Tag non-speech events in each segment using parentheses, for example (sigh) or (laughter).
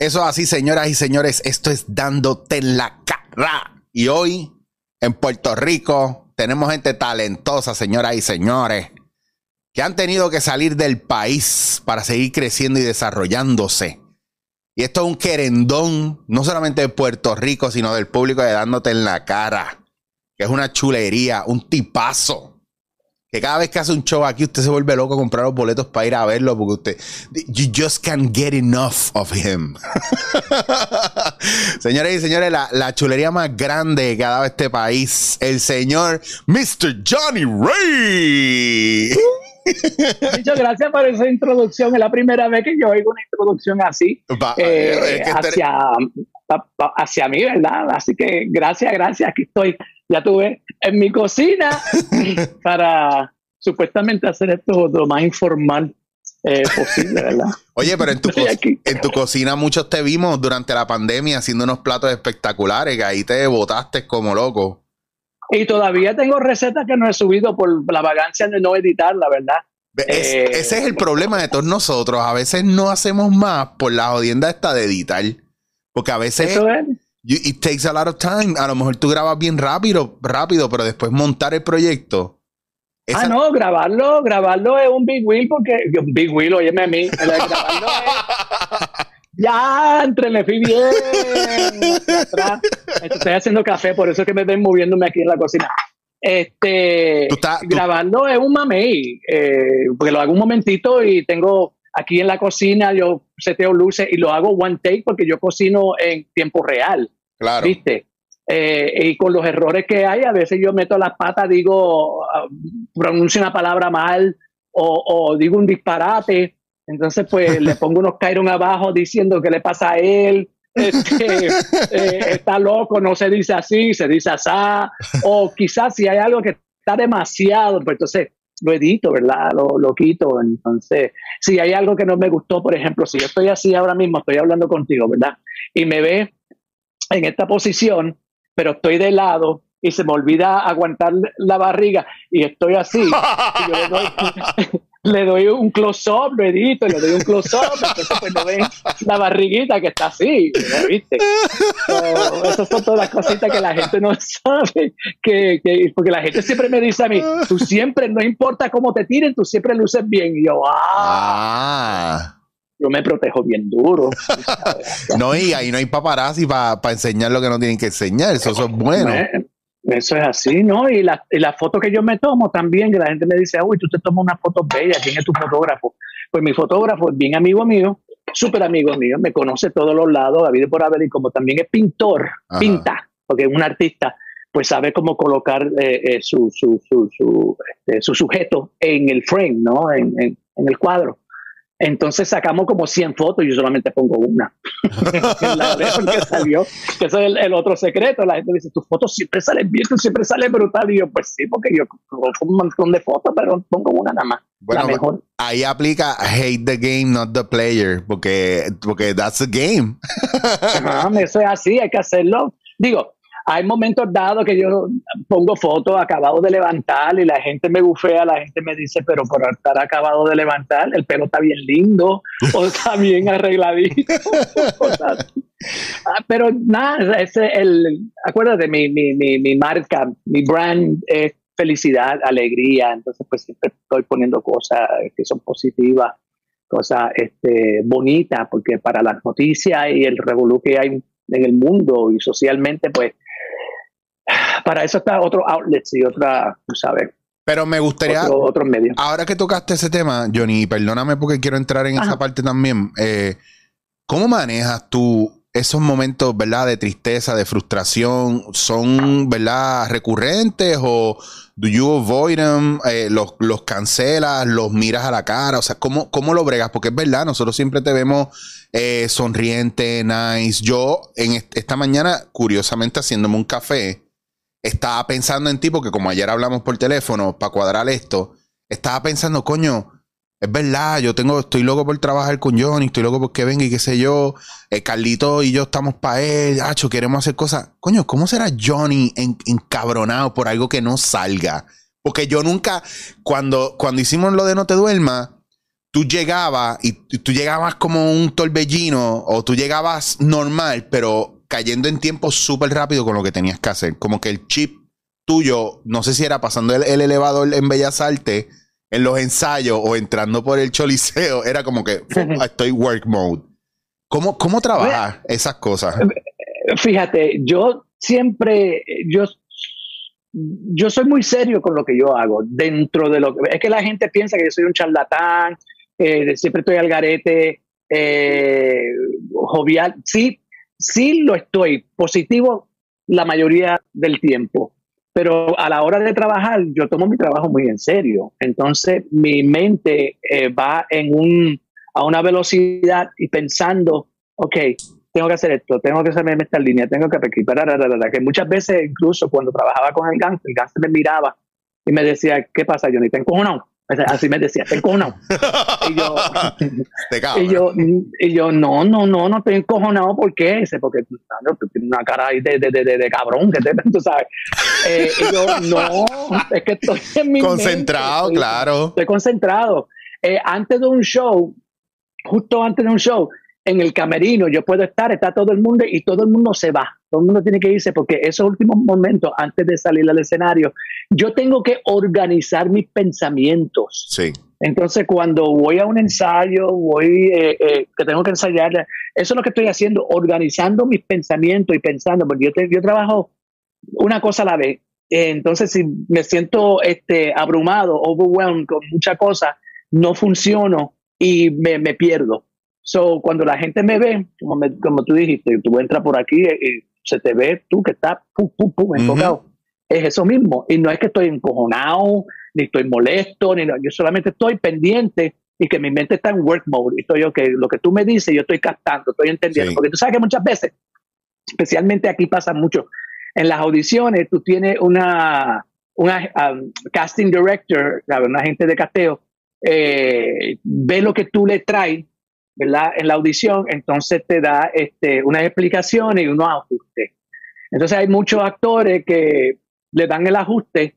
Eso así, señoras y señores, esto es dándote en la cara. Y hoy, en Puerto Rico, tenemos gente talentosa, señoras y señores, que han tenido que salir del país para seguir creciendo y desarrollándose. Y esto es un querendón, no solamente de Puerto Rico, sino del público de dándote en la cara. Que es una chulería, un tipazo que cada vez que hace un show aquí, usted se vuelve loco a comprar los boletos para ir a verlo, porque usted, you just can't get enough of him. (laughs) Señores y señores, la, chulería más grande que ha dado este país, el señor Mr. Johnny Ray. (laughs) Muchas gracias por esa introducción. Es la primera vez que yo oigo una introducción así eh, hacia, hacia mí, ¿verdad? Así que gracias, gracias. Aquí estoy ya tuve en mi cocina (laughs) para supuestamente hacer esto lo más informal eh, posible, ¿verdad? Oye, pero en tu, (laughs) en tu cocina muchos te vimos durante la pandemia haciendo unos platos espectaculares, que ahí te botaste como loco. Y todavía tengo recetas que no he subido por la vagancia de no editarla, ¿verdad? Eh, ese es el problema de todos nosotros. A veces no hacemos más por la jodienda esta de editar. Porque a veces... Eso es it takes a lot of time. A lo mejor tú grabas bien rápido, rápido, pero después montar el proyecto. Ah, no, grabarlo, grabarlo es un big wheel porque un big wheel, óyeme a mí, grabarlo es, (laughs) ya, entre me fui bien. Estoy haciendo café, por eso es que me ven moviéndome aquí en la cocina. Este, grabando es un mamey, eh, porque lo hago un momentito y tengo aquí en la cocina, yo seteo luces y lo hago one take porque yo cocino en tiempo real. Claro. ¿Viste? Eh, y con los errores que hay, a veces yo meto las patas, digo, ah, pronuncio una palabra mal o, digo un disparate. Entonces, pues (laughs) le pongo unos Kyron abajo diciendo qué le pasa a él. Este, (laughs) eh, está loco, no se dice así, se dice así. O quizás si hay algo que está demasiado, pues entonces lo edito, ¿verdad? Lo, lo, quito. Entonces, si hay algo que no me gustó, por ejemplo, si yo estoy así ahora mismo, estoy hablando contigo, ¿verdad? Y me ve en esta posición, pero estoy de lado y se me olvida aguantar la barriga y estoy así. Y yo le doy, (laughs) (laughs) le doy un close-up, lo edito, le doy un close-up, entonces pues no ven la barriguita que está así, ¿viste? esas son todas las cositas que la gente no (laughs) sabe, que, que, porque la gente siempre me dice a mí, tú siempre, no importa cómo te tiren, tú siempre luces bien, y yo, ah. ah. Yo me protejo bien duro. (laughs) no, y ahí no hay paparazzi para enseñar lo que no tienen que enseñar. Eso, eso es bueno. Eso es así, ¿no? Y la, y la foto que yo me tomo también, que la gente me dice, uy, tú te tomas una foto bella, ¿quién es tu fotógrafo? Pues mi fotógrafo es bien amigo mío, súper amigo mío, me conoce todos los lados, David por haber, y como también es pintor, pinta, porque es un artista, pues sabe cómo colocar eh, eh, su, su, su, su, este, su, sujeto en el frame, ¿no? en, en el cuadro. Entonces sacamos como 100 fotos y yo solamente pongo una. (laughs) la que salió, que eso es el, otro secreto. La gente dice, tus fotos siempre salen bien, tú siempre sales brutal. Y yo, pues sí, porque yo pongo un montón de fotos, pero pongo una nada más. Bueno, la mejor. ahí aplica hate the game, not the player, porque, porque that's the game. eso es así, hay que hacerlo. Digo, hay momentos dados que yo pongo fotos acabado de levantar y la gente me bufea, la gente me dice, pero por estar acabado de levantar, el pelo está bien lindo o (laughs) está bien arregladito. (laughs) Ah, pero nada, ese el, acuérdate, mi, mi, mi, mi marca, mi brand es felicidad, alegría, entonces pues siempre estoy poniendo cosas que son positivas, cosas este, bonitas, porque para las noticias y el revolú que hay en el mundo y socialmente, pues para eso está otro outlet y otra, ¿sabes? Pero me gustaría. Otros medios. Ahora que tocaste ese tema, Johnny, perdóname porque quiero entrar en esa parte también. Eh, ¿Cómo manejas tú esos momentos, verdad, de tristeza, de frustración? ¿Son, verdad, recurrentes o do you avoid them? Eh, los, los, cancelas? ¿Los miras a la cara? O sea, ¿cómo, cómo lo bregas? Porque es verdad, nosotros siempre te vemos eh, sonriente, nice. Yo, en esta mañana, curiosamente, haciéndome un café estaba pensando en ti, porque como ayer hablamos por teléfono para cuadrar esto, estaba pensando, coño, es verdad, yo tengo, estoy loco por trabajar con Johnny, estoy loco por que venga y qué sé yo. Eh, Carlito y yo estamos para él, hacho, queremos hacer cosas. Coño, ¿cómo será Johnny encabronado por algo que no salga? Porque yo nunca, cuando, cuando hicimos lo de No Te Duermas, tú llegabas y tú llegabas como un torbellino o tú llegabas normal, pero cayendo en tiempo súper rápido con lo que tenías que hacer. Como que el chip tuyo, no sé si era pasando el, elevador en Bellas Artes, en los ensayos o entrando por el choliseo, (laughs) era como que (laughs) estoy work mode. ¿Cómo, cómo trabajas esas cosas? Fíjate, yo siempre, yo, yo soy muy serio con lo que yo hago. Dentro de lo que es que la gente piensa que yo soy un charlatán, eh, siempre estoy al garete, eh, jovial. Sí, sí lo estoy, positivo la mayoría del tiempo. Pero a la hora de trabajar, yo tomo mi trabajo muy en serio. Entonces, mi mente eh, va en un, a una velocidad y pensando, ok, tengo que hacer esto, tengo que hacerme esta línea, tengo que que muchas veces incluso cuando trabajaba con el gangster, el gangster me miraba y me decía, ¿qué pasa, Johnny? ¿Te encojonado? Así me decía, te encojonado. (laughs) y yo, y yo, y yo, no, no, no, no estoy encojonado, ¿por qué? Dice, porque tú tienes una cara ahí de, de, de, de, cabrón, que te, (laughs) tú sabes. Eh, y yo, no, es que estoy en mi Concentrado, claro. Estoy concentrado. Eh, antes de un show, justo antes de un show, en el camerino, yo puedo estar, está todo el mundo y todo el mundo se va. Todo el mundo tiene que irse porque esos últimos momentos antes de salir al escenario, yo tengo que organizar mis pensamientos. Sí. Entonces, cuando voy a un ensayo, voy, eh, eh, que tengo que ensayar, eso es lo que estoy haciendo, organizando mis pensamientos y pensando, porque yo, yo trabajo una cosa a la vez. entonces, si me siento este, abrumado, overwhelmed con mucha cosa, no funciono y me, me pierdo. So, cuando la gente me ve, como, como tú dijiste, tú entras por aquí y se te ve tú que estás pum, pum, pum, enfocado. Es eso mismo. Y no es que estoy encojonado, ni estoy molesto, ni yo solamente estoy pendiente y que mi mente está en work mode. Y estoy, ok, lo que tú me dices, yo estoy captando, estoy entendiendo. Porque tú sabes que muchas veces, especialmente aquí pasa mucho, en las audiciones tú tienes una, una um, casting director, una gente de casteo, eh, ve lo que tú le traes ¿verdad? En la audición, entonces te da este, unas explicaciones y unos ajustes. Entonces hay muchos actores que le dan el ajuste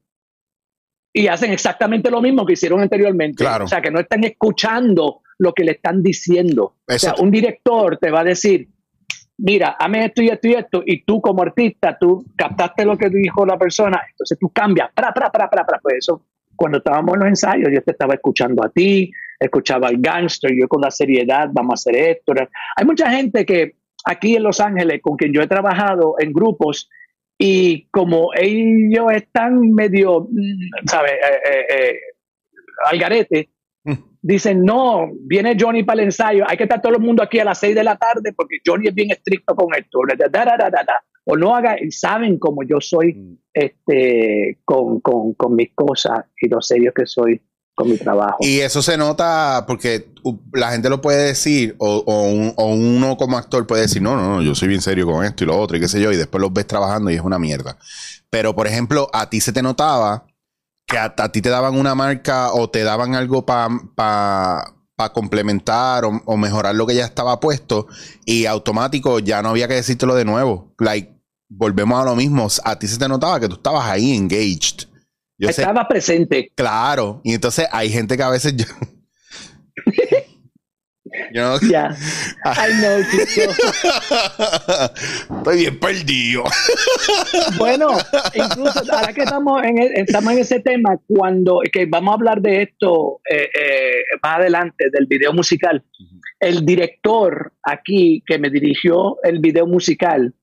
y hacen exactamente lo mismo que hicieron anteriormente. O sea, que no están escuchando lo que le están diciendo. O sea, un director te va a decir, mira, hame esto y esto y esto, y tú como artista, tú captaste lo que dijo la persona, entonces tú cambias, para, para, para, para, para. Pues eso, cuando estábamos en los ensayos, yo te estaba escuchando a ti, escuchaba al gangster, yo con la seriedad, vamos a hacer esto. Hay mucha gente que aquí en Los Ángeles, con quien yo he trabajado en grupos, y como ellos están medio, mm, ¿sabes? Eh, eh, eh, al garete, mm. dicen, no, viene Johnny para el ensayo, hay que estar todo el mundo aquí a las seis de la tarde porque Johnny es bien estricto con esto. o no haga, y saben como yo soy mm. este, con, con, con mis cosas y lo serio que soy con mi trabajo. Y eso se nota porque la gente lo puede decir, o, uno como actor puede decir, no, no, no, yo soy bien serio con esto y lo otro, y qué sé yo, y después los ves trabajando y es una mierda. Pero, por ejemplo, a ti se te notaba que a, ti te daban una marca o te daban algo para pa, complementar o, mejorar lo que ya estaba puesto, y automático ya no había que decírtelo de nuevo. Like, volvemos a lo mismo. A ti se te notaba que tú estabas ahí engaged. Estaba presente. Claro. Y entonces hay gente que a veces yo. (laughs) Ya. Yeah. I know, Estoy bien perdido. (laughs) bueno, incluso ahora que estamos en, e, estamos en ese tema, cuando que vamos a hablar de esto eh, eh, más adelante, del video musical, el director aquí que me dirigió el video musical,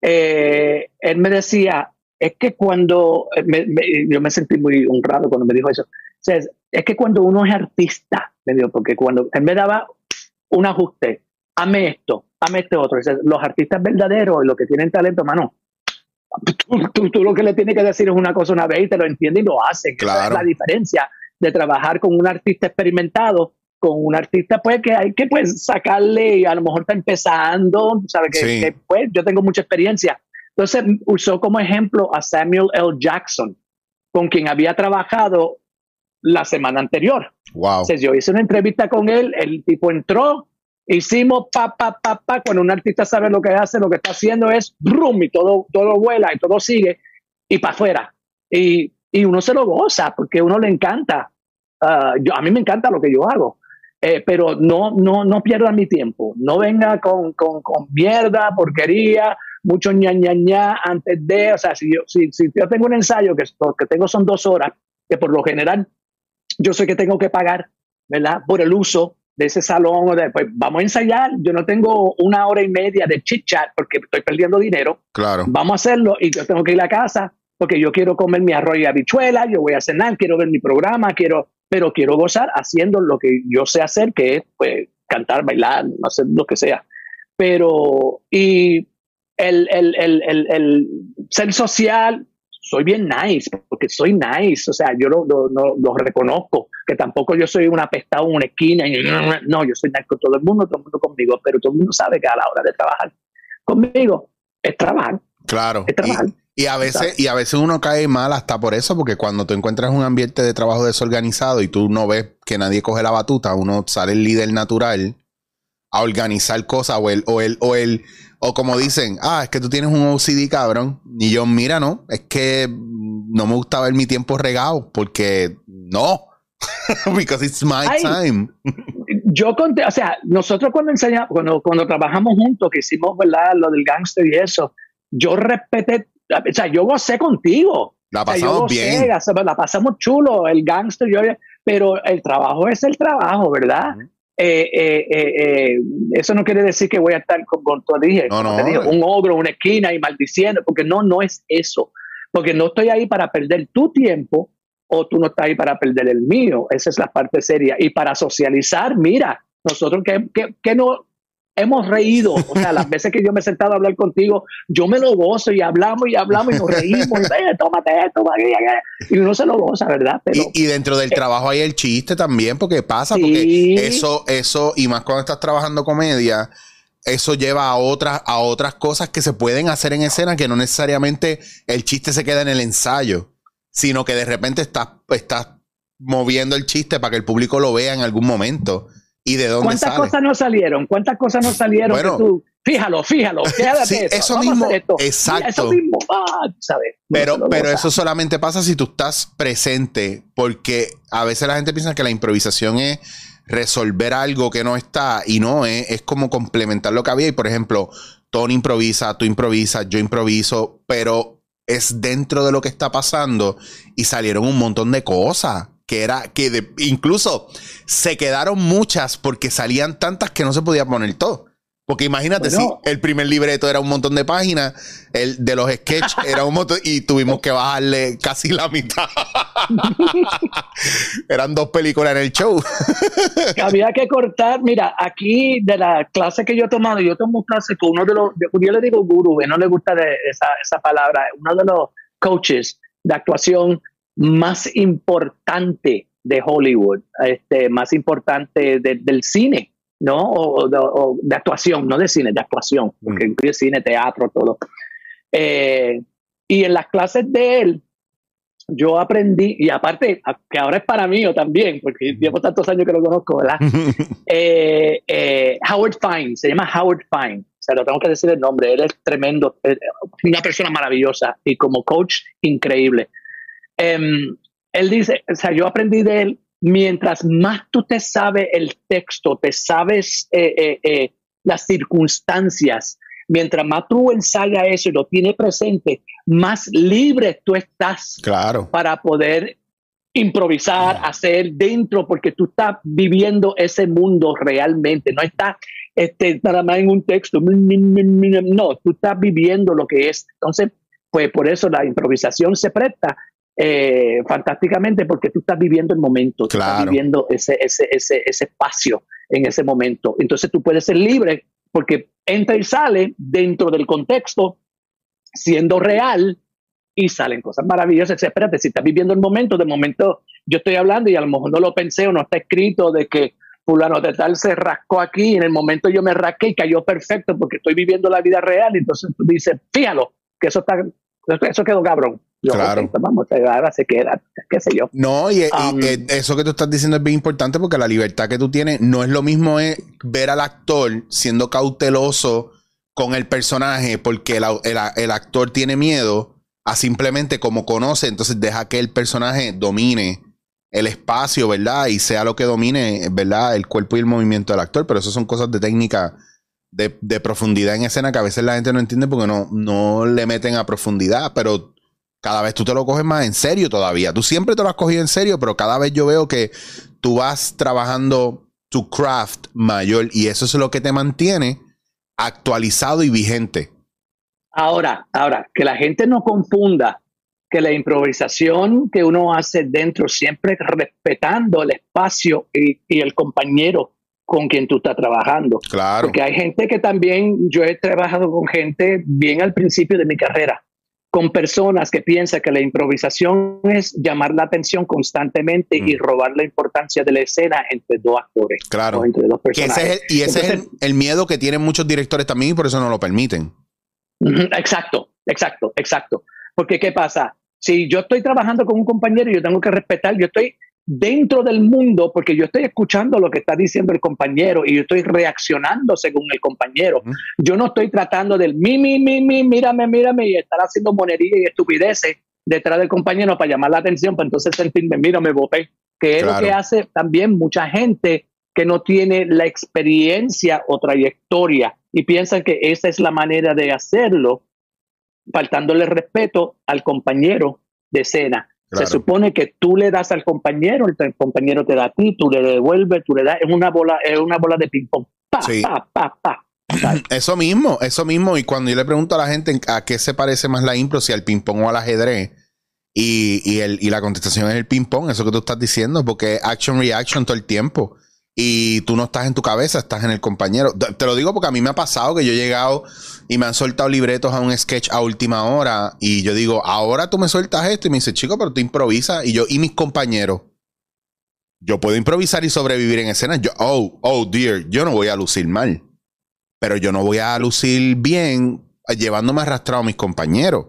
eh, él me decía, es que cuando, eh, yo me sentí muy honrado cuando me dijo eso, es que cuando uno es artista, me dijo, porque cuando él me daba un ajuste, ame esto, ame este otro, los artistas verdaderos, los que tienen talento, mano, tú, tú, lo que le tienes que decir es una cosa una vez y te lo entiende y lo hace. Claro. es la diferencia de trabajar con un artista experimentado con un artista pues que hay que pues sacarle y a lo mejor está empezando, sabe que, pues yo tengo mucha experiencia, entonces usó como ejemplo a Samuel L. Jackson, con quien había trabajado la semana anterior. Wow. Entonces yo hice una entrevista con él, el tipo entró, hicimos pa, pa, pa, pa, cuando un artista sabe lo que hace, lo que está haciendo es brum, y todo, todo vuela y todo sigue, y para afuera. Y y uno se lo goza porque uno le encanta. Ah, yo, a mí me encanta lo que yo hago. Eh, pero no, no, no pierda mi tiempo. No venga con, con, con mierda, porquería, mucho ña, ña, ña antes de. O sea, si yo, si, si yo tengo un ensayo que, que tengo son dos horas, que por lo general yo sé que tengo que pagar, ¿verdad? Por el uso de ese salón, de, pues vamos a ensayar, yo no tengo una hora y media de chit chat porque estoy perdiendo dinero. Claro. Vamos a hacerlo y yo tengo que ir a casa porque yo quiero comer mi arroz y habichuela, yo voy a cenar, quiero ver mi programa, quiero, pero quiero gozar haciendo lo que yo sé hacer, que es pues cantar, bailar, hacer lo que sea. Pero, y el, el, el, el ser social, soy bien nice, porque soy nice, o sea, yo lo, lo, reconozco, que tampoco yo soy un apestado en una esquina, y, no, yo soy nice con todo el mundo, todo el mundo conmigo, pero todo el mundo sabe que a la hora de trabajar conmigo es trabajar. Claro. Y, a veces, y a veces uno cae mal hasta por eso, porque cuando tú encuentras un ambiente de trabajo desorganizado y tú no ves que nadie coge la batuta, uno sale el líder natural a organizar cosas o el, o el, o el, o como dicen, ah, es que tú tienes un OCD cabrón. Y yo, mira, no, es que no me gusta ver mi tiempo regado porque no. (laughs) Because it's my time. yo conté, o sea, nosotros cuando enseñamos, cuando, cuando trabajamos juntos, que hicimos, ¿verdad? Lo del gangster y eso, yo respeté, o sea, yo gocé contigo. La pasamos bien. La pasamos chulo, el gangster, yo, pero el trabajo es el trabajo, ¿verdad? Eh, eh, eso no quiere decir que voy a estar con, tu dije, un ogro, una esquina y maldiciendo, porque no, no es eso. Porque no estoy ahí para perder tu tiempo o tú no estás ahí para perder el mío. Esa es la parte seria. Y para socializar, mira, nosotros que, que, que no, hemos reído. O sea, las veces que yo me he sentado a hablar contigo, yo me lo gozo y hablamos y hablamos y nos reímos. Y, tómate esto, y uno se lo goza, ¿verdad? y, dentro del eh, trabajo hay el chiste también, porque pasa, porque eso, eso, y más cuando estás trabajando comedia, eso lleva a otras, a otras cosas que se pueden hacer en escena, que no necesariamente el chiste se queda en el ensayo, sino que de repente estás, estás moviendo el chiste para que el público lo vea en algún momento. ¿Y de dónde ¿Cuántas cosas no salieron? ¿Cuántas cosas no salieron? Bueno, tú, fíjalo, fíjalo, (laughs) sí, eso mismo, exacto. Eso mismo, ah, ¿sabes? Pero, pero eso solamente pasa si tú estás presente, porque a veces la gente piensa que la improvisación es resolver algo que no está y no es, es como complementar lo que había. Y por ejemplo, Tony improvisa, tú improvisas, yo improviso, pero es dentro de lo que está pasando y salieron un montón de cosas que era que de, incluso se quedaron muchas porque salían tantas que no se podía poner todo. Porque imagínate, si el primer libreto era un montón de páginas, el de los sketches (laughs) era un montón y tuvimos que bajarle casi la mitad. (laughs) Eran dos películas en el show. (laughs) Había que cortar, mira, aquí de la clase que yo he tomado, yo tomo clase con uno de los, yo le digo gurú, no le gusta esa, esa palabra, uno de los coaches de actuación más importante de Hollywood, este, más importante del cine, ¿no? O, de actuación, no de cine, de actuación, porque mm. incluye cine, teatro, todo. Eh, y en las clases de él, yo aprendí, y aparte, que ahora es para mí también, porque mm. llevo tantos años que lo conozco, ¿verdad? (laughs) Eh, eh, Howard Fine, se llama Howard Fine, o sea, lo tengo que decir el nombre, él es tremendo, una persona maravillosa y como coach increíble. Em, él dice, o sea, yo aprendí de él, mientras más tú te sabes el texto, te sabes eh, eh, eh, las circunstancias, mientras más tú ensayas eso y lo tienes presente, más libre tú estás claro. para poder improvisar, hacer dentro, porque tú estás viviendo ese mundo realmente, no estás este, nada más en un texto, no, tú estás viviendo lo que es. Entonces, pues por eso la improvisación se presta eh, fantásticamente porque tú estás viviendo el momento, estás viviendo ese, ese, ese, ese espacio en ese momento. Entonces tú puedes ser libre porque entra y sale dentro del contexto, siendo real, y salen cosas maravillosas. Espérate, si estás viviendo el momento, de momento yo estoy hablando y a lo mejor no lo pensé o no está escrito de que fulano de tal se rascó aquí y en el momento yo me rasqué y cayó perfecto porque estoy viviendo la vida real. Entonces tú dices, fíjalo, que eso está, eso quedó cabrón claro. vamos, ahora se queda, qué sé yo. No, y, um, eso que tú estás diciendo es bien importante porque la libertad que tú tienes no es lo mismo es ver al actor siendo cauteloso con el personaje porque el, actor tiene miedo a simplemente como conoce, entonces deja que el personaje domine el espacio, ¿verdad? Y sea lo que domine, ¿verdad? El cuerpo y el movimiento del actor, pero eso son cosas de técnica, de, profundidad en escena que a veces la gente no entiende porque no, no le meten a profundidad, pero cada vez tú te lo coges más en serio todavía. Tú siempre te lo has cogido en serio, pero cada vez yo veo que tú vas trabajando tu craft mayor y eso es lo que te mantiene actualizado y vigente. Ahora, ahora, que la gente no confunda que la improvisación que uno hace dentro, siempre respetando el espacio y, el compañero con quien tú estás trabajando. Claro. Porque hay gente que también, yo he trabajado con gente bien al principio de mi carrera, con personas que piensan que la improvisación es llamar la atención constantemente y mm. robar la importancia de la escena entre dos actores. Claro. O entre dos personajes. y ese es el, miedo que tienen muchos directores también y por eso no lo permiten. Exacto, exacto, exacto. Porque ¿qué pasa? Si yo estoy trabajando con un compañero y yo tengo que respetar, yo estoy dentro del mundo porque yo estoy escuchando lo que está diciendo el compañero y yo estoy reaccionando según el compañero. Yo no estoy tratando del mi, mi, mi, mi, mírame, mírame y estar haciendo monería y estupideces detrás del compañero para llamar la atención, para entonces sentirme, mira, me bopé. Que es lo que hace también mucha gente que no tiene la experiencia o trayectoria y piensan que esa es la manera de hacerlo, faltándole respeto al compañero de escena. Se supone que tú le das al compañero, el compañero te da a ti, tú le devuelves, tú le das, es una bola, es una bola de ping pong. (clears throat) Eso mismo, eso mismo. Y cuando yo le pregunto a la gente a qué se parece más la impro, si al ping pong o al ajedrez, y, y, el, y la contestación es el ping pong, eso que tú estás diciendo, porque action reaction todo el tiempo y tú no estás en tu cabeza, estás en el compañero. Te lo digo porque a mí me ha pasado que yo he llegado y me han soltado libretos a un sketch a última hora y yo digo, ahora tú me sueltas esto y me dice, chico, pero tú improvisas y yo y mis compañeros. Yo puedo improvisar y sobrevivir en escena. Yo, oh, oh, dear, yo no voy a lucir mal. Pero yo no voy a lucir bien llevándome arrastrado a mis compañeros.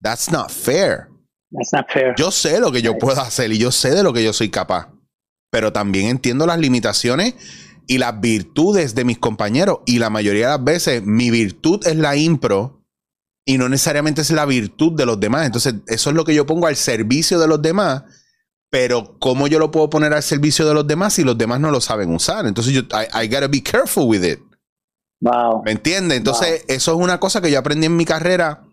That's not fair. That's not fair. Yo sé lo que yo puedo hacer y yo sé de lo que yo soy capaz pero también entiendo las limitaciones y las virtudes de mis compañeros. Y la mayoría de las veces mi virtud es la impro y no necesariamente es la virtud de los demás. Entonces, eso es lo que yo pongo al servicio de los demás. Pero, ¿cómo yo lo puedo poner al servicio de los demás si los demás no lo saben usar? Entonces, yo, I, gotta be careful with it. Wow. ¿Me entiendes? Entonces, eso es una cosa que yo aprendí en mi carrera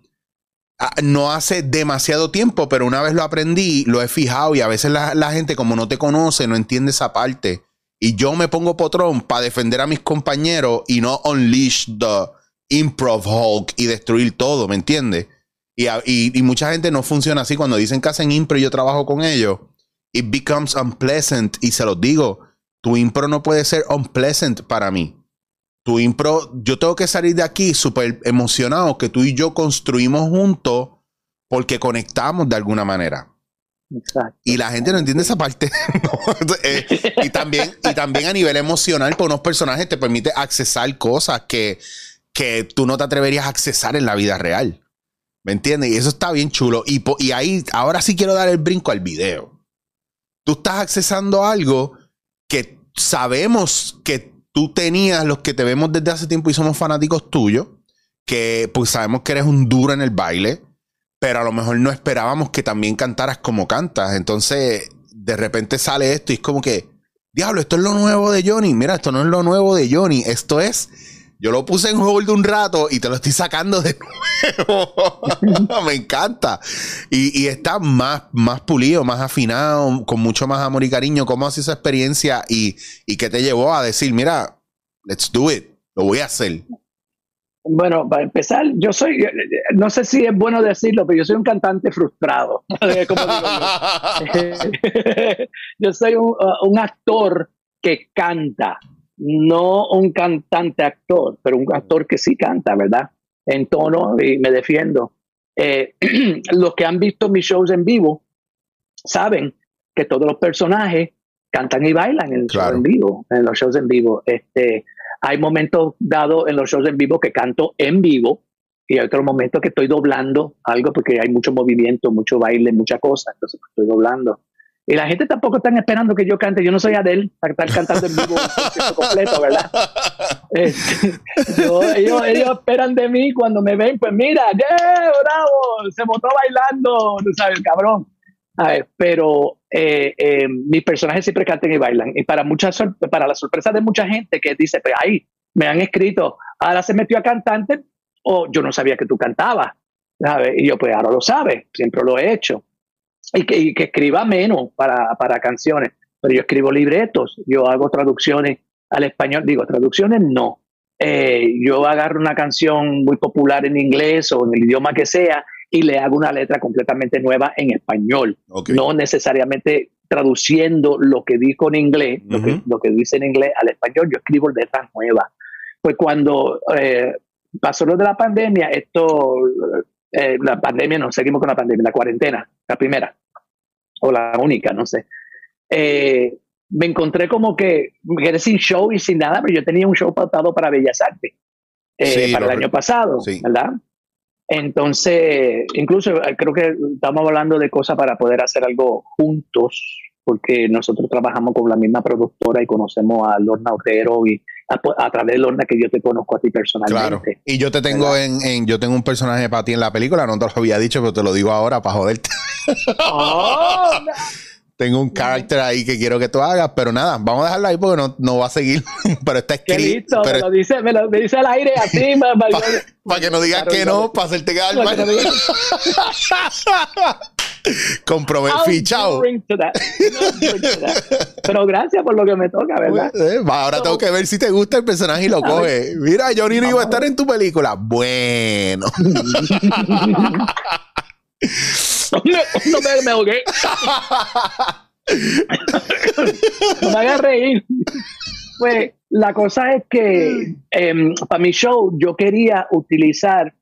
no hace demasiado tiempo, pero una vez lo aprendí, lo he fijado y a veces la, gente como no te conoce, no entiende esa parte. Y yo me pongo potrón para defender a mis compañeros y no unleash the improv Hulk y destruir todo, ¿me entiendes? Y, mucha gente no funciona así. Cuando dicen que hacen impro y yo trabajo con ellos, it becomes unpleasant. Y se los digo, tu impro no puede ser unpleasant para mí tu impro, yo tengo que salir de aquí súper emocionado que tú y yo construimos juntos porque conectamos de alguna manera. Exacto. Y la gente no entiende esa parte. (laughs) Eh, y, también, y también a nivel emocional, por unos personajes te permite accesar cosas que, que tú no te atreverías a accesar en la vida real. ¿Me entiendes? Y eso está bien chulo. Y, y ahí, ahora sí quiero dar el brinco al video. Tú estás accesando algo que sabemos que tú tenías los que te vemos desde hace tiempo y somos fanáticos tuyos, que pues sabemos que eres un duro en el baile, pero a lo mejor no esperábamos que también cantaras como cantas. Entonces, de repente sale esto y es como que, diablo, esto es lo nuevo de Johnny. Mira, esto no es lo nuevo de Johnny, esto es yo lo puse en hold un rato y te lo estoy sacando de nuevo. (laughs) Me encanta. Y, está más, más pulido, más afinado, con mucho más amor y cariño. ¿Cómo haces esa experiencia y, y qué te llevó a decir, mira, let's do it, lo voy a hacer? Bueno, para empezar, yo soy, no sé si es bueno decirlo, pero yo soy un cantante frustrado. (laughs) (laughs) yo. soy un, uh, un actor que canta no un cantante actor, pero un actor que sí canta, ¿verdad? En tono y me defiendo. Eh, (clears throat) los que han visto mis shows en vivo saben que todos los personajes cantan y bailan en el show en vivo, en los shows en vivo. Este, hay momentos dados en los shows en vivo que canto en vivo y hay otros momentos que estoy doblando algo porque hay mucho movimiento, mucho baile, mucha cosa, entonces estoy doblando. Y la gente tampoco está esperando que yo cante. Yo no soy Adele para estar cantando en vivo un completo, ¿verdad? (laughs) Este, ellos, ellos, esperan de mí cuando me ven, pues mira, ¡yeah! ¡Bravo! Se botó bailando, tú sabes, cabrón. A ver, pero eh, eh, mis personajes siempre cantan y bailan. Y para, muchas, para la sorpresa de mucha gente que dice, pues ahí me han escrito, ahora se metió a cantante o yo no sabía que tú cantabas. ¿sabes? Y yo, pues ahora lo sabes, siempre lo he hecho. Y que, que escriba menos para, para canciones, pero yo escribo libretos, yo hago traducciones al español, digo, traducciones no. Eh, yo agarro una canción muy popular en inglés o en el idioma que sea y le hago una letra completamente nueva en español. No necesariamente traduciendo lo que dijo en inglés, lo, que, lo, que, dice en inglés al español, yo escribo letras nuevas. Pues cuando eh, pasó lo de la pandemia, esto, eh, la pandemia, no, seguimos con la pandemia, la cuarentena, la primera, o la única, no sé. Eh, me encontré como que me quedé sin show y sin nada, pero yo tenía un show pautado para Bellas Artes eh, para el año pasado, ¿verdad? Entonces, incluso creo que estamos hablando de cosas para poder hacer algo juntos, porque nosotros trabajamos con la misma productora y conocemos a Lorna Otero y a, través de Lorna que yo te conozco a ti personalmente. Claro. Y yo te tengo en, yo tengo un personaje para ti en la película, no te lo había dicho, pero te lo digo ahora para joderte. Oh, (laughs) tengo un carácter ahí que quiero que tú hagas, pero nada, vamos a dejarlo ahí porque no, no va a seguir. (laughs) pero está escrito. me, lo dice, me lo dice al aire así. (laughs) Para que no digas que no, para hacerte quedar mal. Comprometo fichado. Pero gracias por lo que me toca, ¿verdad? Eh, ahora tengo que ver si te gusta el personaje y lo coge. Mira, Johnny no iba a estar en tu película. Bueno. no, me, me ahogué. no me hagas reír. Pues la cosa es que em, para mi show yo quería utilizar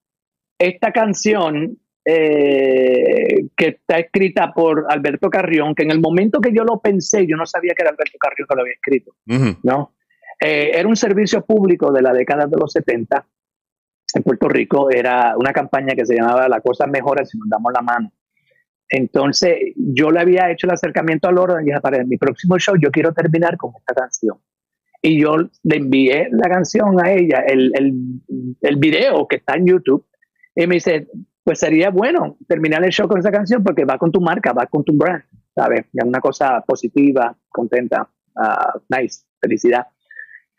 esta canción eh, que está escrita por Alberto Carrión, que en el momento que yo lo pensé, yo no sabía que era Alberto Carrión que lo había escrito, ¿no? Eh, era un servicio público de la década de los 70 en Puerto Rico, era una campaña que se llamaba La cosa mejora si nos damos la mano. Entonces, yo le había hecho el acercamiento a Lorna y dije, para mi próximo show yo quiero terminar con esta canción. Y yo le envié la canción a ella, el, el, el video que está en YouTube, y me dice, pues sería bueno terminar el show con esa canción porque va con tu marca, va con tu brand, ¿sabes? Es una cosa positiva, contenta, uh, nice, felicidad.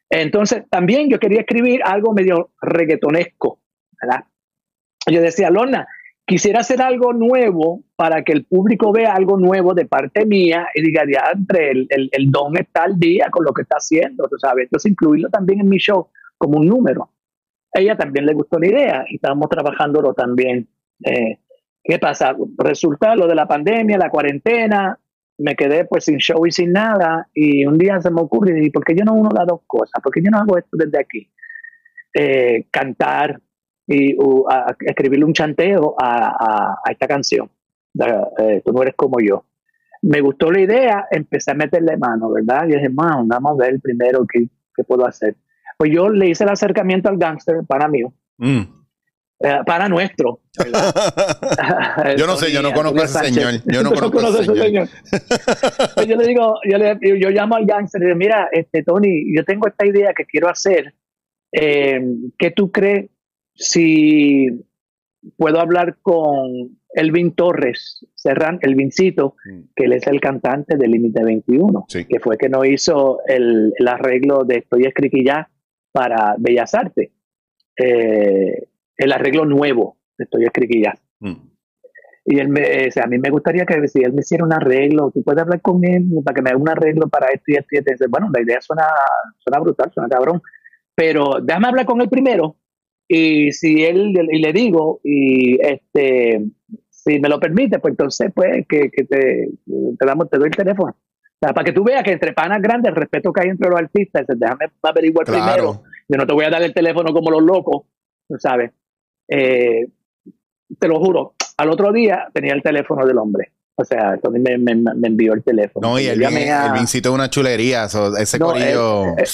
Entonces, también yo quería escribir algo medio reggaetonesco, ¿verdad? Yo decía, Lorna, quisiera hacer algo nuevo para que el público vea algo nuevo de parte mía y diga, ya, entre el, el, don está al día con lo que está haciendo, sabes. Entonces, incluirlo también en mi show como un número. A ella también le gustó la idea y estábamos trabajándolo también eh, ¿Qué pasa? Resulta lo de la pandemia, la cuarentena, me quedé pues sin show y sin nada y un día se me ocurre, ¿y por qué yo no uno las dos cosas? ¿Por qué yo no hago esto desde aquí? Eh, cantar y escribirle un chanteo a, esta canción, eh, Tú no eres como yo. Me gustó la idea, empecé a meterle mano, ¿verdad? Y dije, vamos a ver primero qué, qué, puedo hacer. Pues yo le hice el acercamiento al gángster para mí. Mm. Eh, para nuestro. (laughs) yo no sé, yo no conozco a ese señor. (laughs) Yo no conozco a ese señor. Yo le digo, yo, le, yo llamo al gangster y le digo, mira, este, Tony, yo tengo esta idea que quiero hacer. Eh, ¿Qué tú crees si puedo hablar con Elvin Torres, Serran, Elvincito, mm. que él es el cantante de Límite 21, que fue que no hizo el, el arreglo de Estoy Escriquillá para Bellas Artes. Eh, el arreglo nuevo Estoy Escriquilla. Mm. Y él me, o sea, a mí me gustaría que si él me hiciera un arreglo, tú puedes hablar con él para que me haga un arreglo para esto y esto y esto. Bueno, la idea suena, suena brutal, suena cabrón. Pero déjame hablar con él primero. Y si él, y le digo, y este, si me lo permite, pues entonces, pues, que, que te, te, damos, te doy el teléfono. O sea, para que tú veas que entre panas grandes, el respeto que hay entre los artistas, déjame averiguar primero. Yo no te voy a dar el teléfono como los locos, tú sabes. Eh, te lo juro, al otro día tenía el teléfono del hombre. O sea, me, me, me envió el teléfono. No, y el, vincito es una chulería. ese no, corillo. (laughs)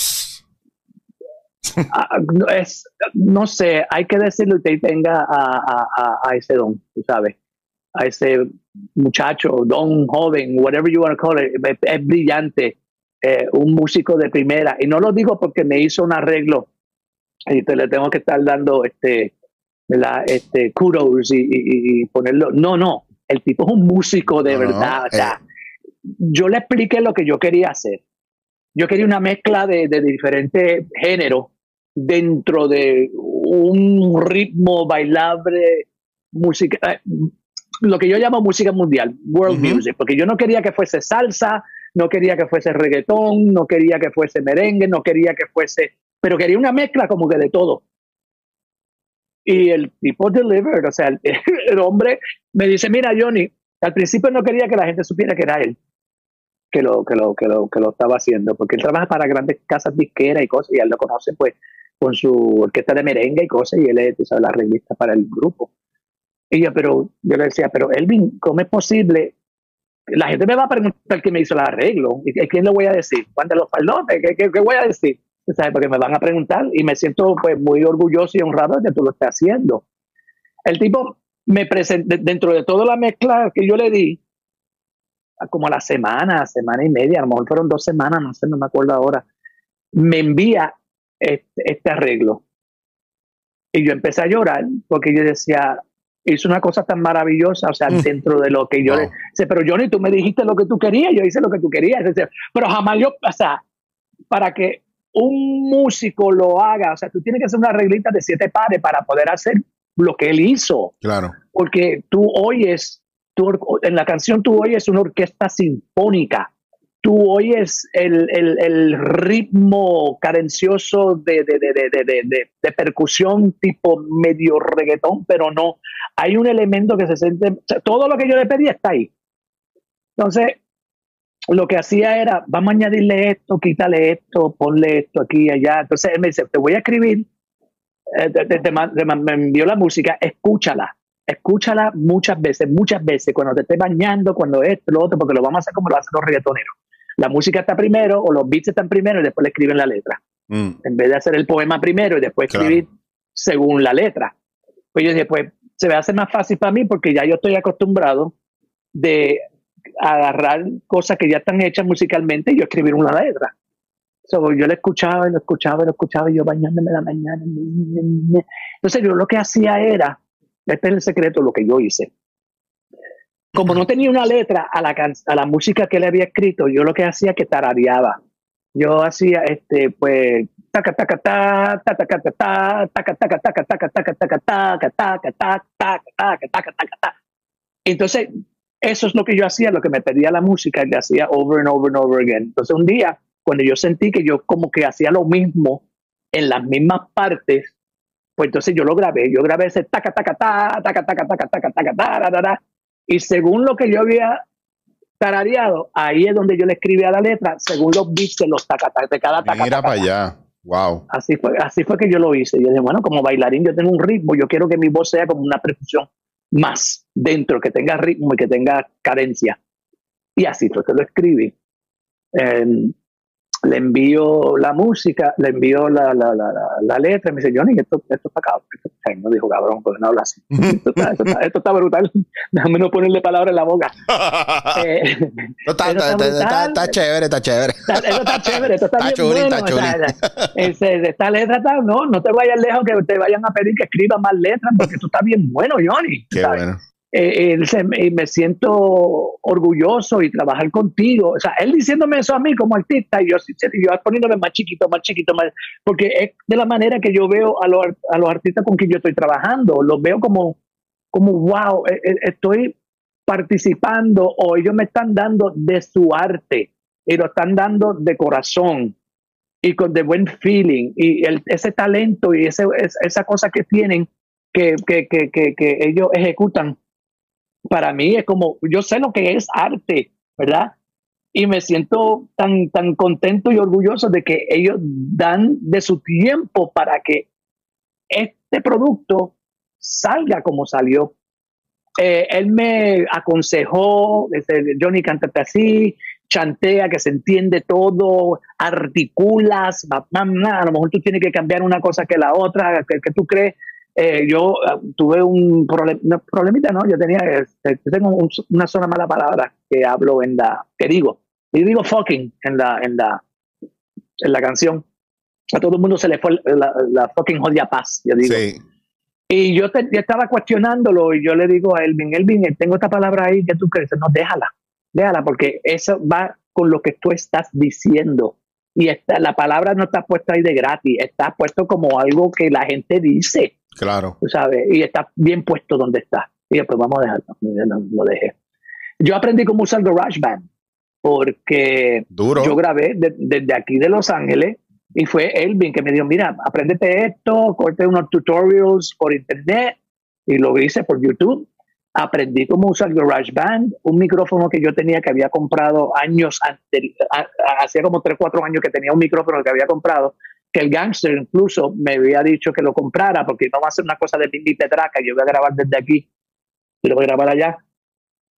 Ah, es, no sé, hay que decirle que tenga a, a, a, ese don, tú sabes, a ese muchacho, don, joven, whatever you want to call it, es, brillante, eh, un músico de primera. Y no lo digo porque me hizo un arreglo y te le tengo que estar dando este, este kudos y, ponerlo. No, no, el tipo es un músico de verdad. Eh. yo le expliqué lo que yo quería hacer. Yo quería una mezcla de, de diferentes géneros dentro de un ritmo bailable, música, eh, lo que yo llamo música mundial, world music, porque yo no quería que fuese salsa, no quería que fuese reggaetón, no quería que fuese merengue, no quería que fuese, pero quería una mezcla como que de todo. Y el tipo delivered, o sea, (laughs) el, hombre me dice, mira Johnny, al principio no quería que la gente supiera que era él, que lo, que lo, que lo, que lo estaba haciendo, porque él trabaja para grandes casas disqueras y cosas, y él lo conoce pues con su orquesta de merengue y cosas, y él es, tú sabes, la revista para el grupo. Y yo, pero, yo le decía, pero Elvin, ¿cómo es posible? La gente me va a preguntar quién me hizo el arreglo. ¿Y quién le voy a decir? ¿Cuál de los faldones? ¿Qué, qué, voy a decir? ¿Sabes? Porque me van a preguntar y me siento pues muy orgulloso y honrado de que tú lo estés haciendo. El tipo me presentó, dentro de toda la mezcla que yo le di, como a la semana, semana y media, a lo mejor fueron dos semanas, no sé, no me acuerdo ahora, me envía este, este arreglo. Y yo empecé a llorar porque yo decía, hizo una cosa tan maravillosa, o sea, mm. dentro de lo que yo le dice, pero Johnny, tú me dijiste lo que tú querías, yo hice lo que tú querías, pero jamás yo, o sea, para que un músico lo haga, o sea, tú tienes que hacer una reglita de siete pares para poder hacer lo que él hizo. Claro. Porque tú oyes, tú, en la canción tú oyes una orquesta sinfónica tú oyes el, el, ritmo cadencioso de, de, percusión tipo medio reggaetón, pero no. Hay un elemento que se siente, todo lo que yo le pedí está ahí. Entonces, lo que hacía era, vamos a añadirle esto, quítale esto, ponle esto aquí y allá. Entonces él me dice, te voy a escribir, eh, me envió la música, escúchala, escúchala muchas veces, muchas veces, cuando te estés bañando, cuando esto, lo otro, porque lo vamos a hacer como lo hacen los reggaetoneros la música está primero o los beats están primero y después le escriben la letra. Mm. En vez de hacer el poema primero y después escribir según la letra. Pues yo dije, pues se me hace más fácil para mí porque ya yo estoy acostumbrado de agarrar cosas que ya están hechas musicalmente y escribir una letra. So, yo lo escuchaba y lo escuchaba y lo escuchaba y yo bañándome la mañana. Entonces yo lo que hacía era, este es el secreto, lo que yo hice como no tenía una letra a la, a la música que le había escrito, yo lo que hacía que tarareaba. Yo hacía, este, pues, taca, taca, ta, taca, taca, ta, taca, taca, taca, taca, taca, taca, taca, taca, taca, taca, taca, taca, Entonces, eso es lo que yo hacía, lo que me pedía la música, le hacía over and over and over again. Entonces, un día, cuando yo sentí que yo como que hacía lo mismo en las mismas partes, pues entonces yo lo grabé. Yo grabé ese taca, taca, ta, taca, taca, taca, taca, taca, taca, taca, y según lo que yo había tarareado, ahí es donde yo le escribía la letra, según los beats de los tacatas de cada taca. Mira para allá. Wow. Así fue, así fue que yo lo hice. Yo dije, bueno, como bailarín yo tengo un ritmo, yo quiero que mi voz sea como una percusión más dentro, que tenga ritmo y que tenga cadencia. Y así fue que lo escribí. Em, le envío la música, le envío la, la, la, la letra, y me dice, Johnny, esto, esto está cabrón. No dijo cabrón, porque no habla así. (laughs) Esto está, esto está, brutal. Déjame no ponerle palabras en la boca. (laughs) eh, está, está, está, chévere, está chévere. esto está (laughs) chévere, esto está, bien chuli, bueno. Está chuli. esta letra está, no, no te vayas lejos que te vayan a pedir que escriba más letras, porque esto está bien bueno, Johnny. Qué bueno eh, me siento orgulloso y trabajar contigo. O sea, él diciéndome eso a mí como artista y yo, poniéndome más chiquito, más chiquito, más, porque es de la manera que yo veo a, los, a los artistas con quien yo estoy trabajando. Los veo como, como wow, eh, eh, estoy participando o ellos me están dando de su arte y lo están dando de corazón y con de buen feeling y el, ese talento y ese, esa cosa que tienen que, que, que, que ellos ejecutan para mí es como, yo sé lo que es arte, ¿verdad? Y me siento tan, tan contento y orgulloso de que ellos dan de su tiempo para que este producto salga como salió. Eh, él me aconsejó, Johnny, cántate así, chantea, que se entiende todo, articulas, a lo mejor tú tienes que cambiar una cosa que la otra, que tú crees eh, yo ah, tuve un problemita, ¿no? Yo tenía, este, tengo una sola mala palabra que hablo en la, que digo, y digo fucking en la, en la, en la canción. A todo el mundo se le fue la, fucking jodia paz, yo digo. Y yo, te, estaba cuestionándolo y yo le digo a Elvin, Elvin, tengo esta palabra ahí que tú crees, no, déjala, déjala, porque eso va con lo que tú estás diciendo. Y esta, la palabra no está puesta ahí de gratis, está puesto como algo que la gente dice. Claro. ¿Sabes? Y está bien puesto donde está. Y pues vamos a dejarlo. Lo dejé. Yo aprendí cómo usar GarageBand porque yo grabé desde aquí de Los Ángeles y fue Elvin que me dijo, mira, apréndete esto, corte unos tutorials por internet y lo hice por YouTube. Aprendí cómo usar GarageBand, un micrófono que yo tenía que había comprado años antes, hacía como 3, 4 años que tenía un micrófono que había comprado que el gangster incluso me había dicho que lo comprara porque no va a ser una cosa de y petraca, yo voy a grabar desde aquí y lo voy a grabar allá,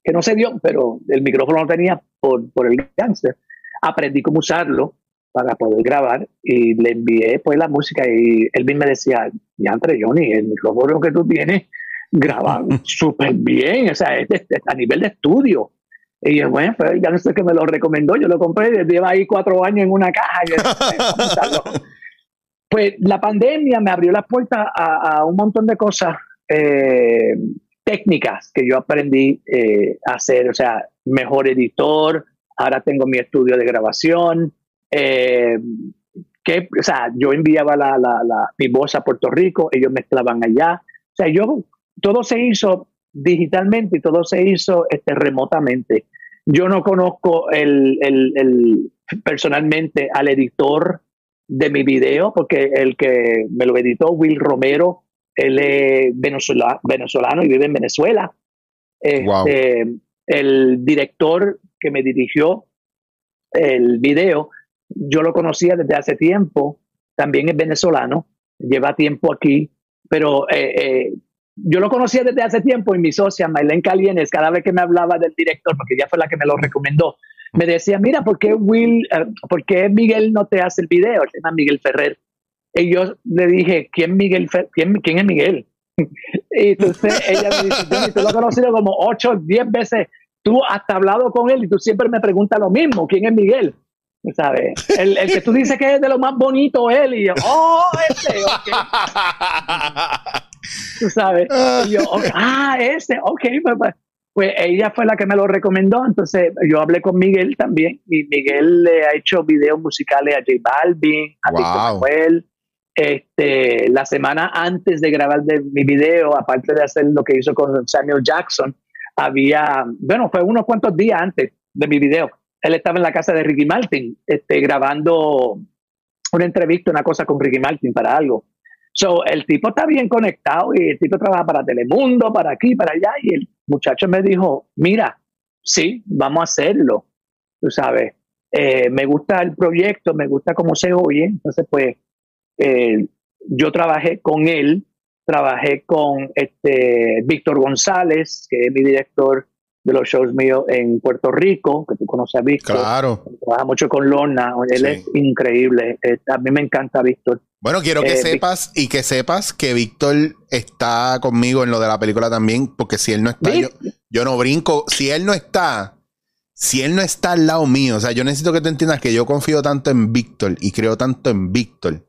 que no se dio, pero el micrófono lo tenía por, por el gangster. Aprendí cómo usarlo para poder grabar y le envié pues la música y él me decía, ya entre Johnny, el micrófono que tú tienes graba (laughs) súper bien, o sea, es, a nivel de estudio. Y yo, bueno, fue el gangster que me lo recomendó, yo lo compré, lleva ahí cuatro años en una caja. Y (laughs) Pues la pandemia me abrió la puerta a, un montón de cosas eh, técnicas que yo aprendí eh, a hacer, o sea, mejor editor, ahora tengo mi estudio de grabación, eh, que, o sea, yo enviaba la, mi voz a Puerto Rico, ellos mezclaban allá, o sea, yo, todo se hizo digitalmente y todo se hizo este, remotamente. Yo no conozco el, el, personalmente al editor de mi video, porque el que me lo editó, Will Romero, él es venezolano y vive en Venezuela. Este, el director que me dirigió el video, yo lo conocía desde hace tiempo, también es venezolano, lleva tiempo aquí, pero eh, eh, yo lo conocía desde hace tiempo y mi socia, Maylene Calienes, cada vez que me hablaba del director, porque ella fue la que me lo recomendó, me decía, mira, ¿por qué, Will, eh, ¿por qué Miguel no te hace el video? Se llama Miguel Ferrer. Y yo le dije, ¿quién, Miguel ¿quién, quién es Miguel? (laughs) y entonces ella me dice, tú lo has conocido como 8, 10 veces, tú has hablado con él y tú siempre me preguntas lo mismo, ¿quién es Miguel? ¿Sabes? El, el que tú dices que es de lo más bonito él y yo, oh, ese, ok. (laughs) tú sabes. Y yo, ah, ese, ok, pues, pues ella fue la que me lo recomendó, entonces yo hablé con Miguel también y Miguel le ha hecho videos musicales a J Balvin, a wow. Manuel. Este, la semana antes de grabar de mi video, aparte de hacer lo que hizo con Samuel Jackson, había, bueno, fue unos cuantos días antes de mi video. Él estaba en la casa de Ricky Martin, este, grabando una entrevista, una cosa con Ricky Martin para algo. So, el tipo está bien conectado y el tipo trabaja para Telemundo, para aquí, para allá. Y el muchacho me dijo, mira, sí, vamos a hacerlo. Tú sabes, eh, me gusta el proyecto, me gusta cómo se oye. Entonces, pues, eh, yo trabajé con él, trabajé con este Víctor González, que es mi director de los shows míos en Puerto Rico, que tú conoces a Víctor. Claro. Trabaja mucho con Lorna, él es increíble. Eh, a mí me encanta Víctor. Bueno, quiero que eh, sepas y que sepas que Víctor está conmigo en lo de la película también, porque si él no está, yo, yo, no brinco. Si él no está, si él no está al lado mío, o sea, yo necesito que te entiendas que yo confío tanto en Víctor y creo tanto en Víctor,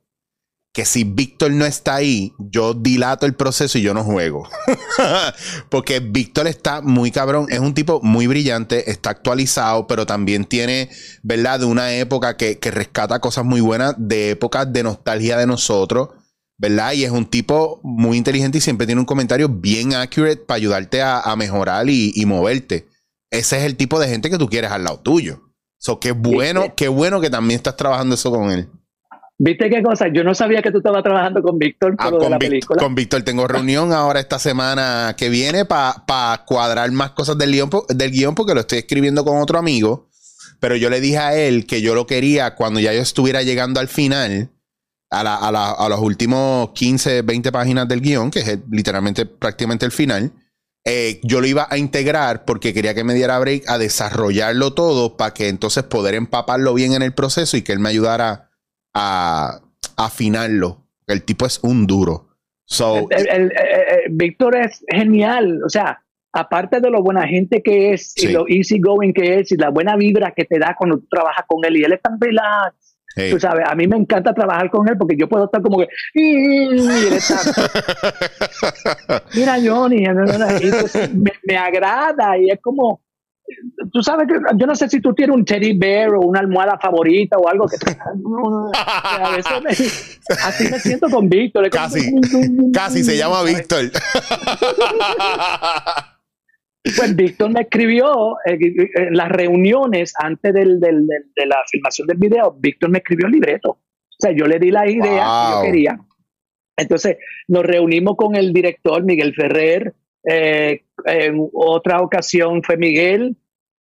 que si Víctor no está ahí, yo dilato el proceso y yo no juego. (laughs) Porque Víctor está muy cabrón, es un tipo muy brillante, está actualizado, pero también tiene, ¿verdad? De una época que, rescata cosas muy buenas, de épocas de nostalgia de nosotros, ¿verdad? Y es un tipo muy inteligente y siempre tiene un comentario bien accurate para ayudarte a, mejorar y, y, moverte. Ese es el tipo de gente que tú quieres al lado tuyo. So, qué bueno, qué bueno que también estás trabajando eso con él. ¿Viste qué cosa? Yo no sabía que tú estabas trabajando con Víctor ah, con la película. Con Víctor tengo reunión ahora esta semana que viene para cuadrar más cosas del guion, del guion porque lo estoy escribiendo con otro amigo. Pero yo le dije a él que yo lo quería cuando ya yo estuviera llegando al final, a, la, a, la, a los últimos 15, 20 páginas del guion, que es literalmente prácticamente el final. Eh, yo lo iba a integrar porque quería que me diera break a desarrollarlo todo para que entonces poder empaparlo bien en el proceso y que él me ayudara a afinarlo. El tipo es un duro. Víctor es genial, o sea, aparte de lo buena gente que es y lo easy going que es y la buena vibra que te da cuando tú trabajas con él y él es tan relax. Tú sabes, a mí me encanta trabajar con él porque yo puedo estar como que. (laughs) Mira, Johnny, me, me, agrada y es como tú sabes que yo no sé si tú tienes un teddy bear o una almohada favorita o algo que (laughs) a veces (laughs) así me siento con Víctor. Casi, casi se llama Víctor. (laughs) Pues Víctor me escribió eh, en las reuniones antes del, del, de la filmación del video, Víctor me escribió el libreto. O sea, yo le di la idea que yo quería. Entonces nos reunimos con el director Miguel Ferrer, eh, en otra ocasión fue Miguel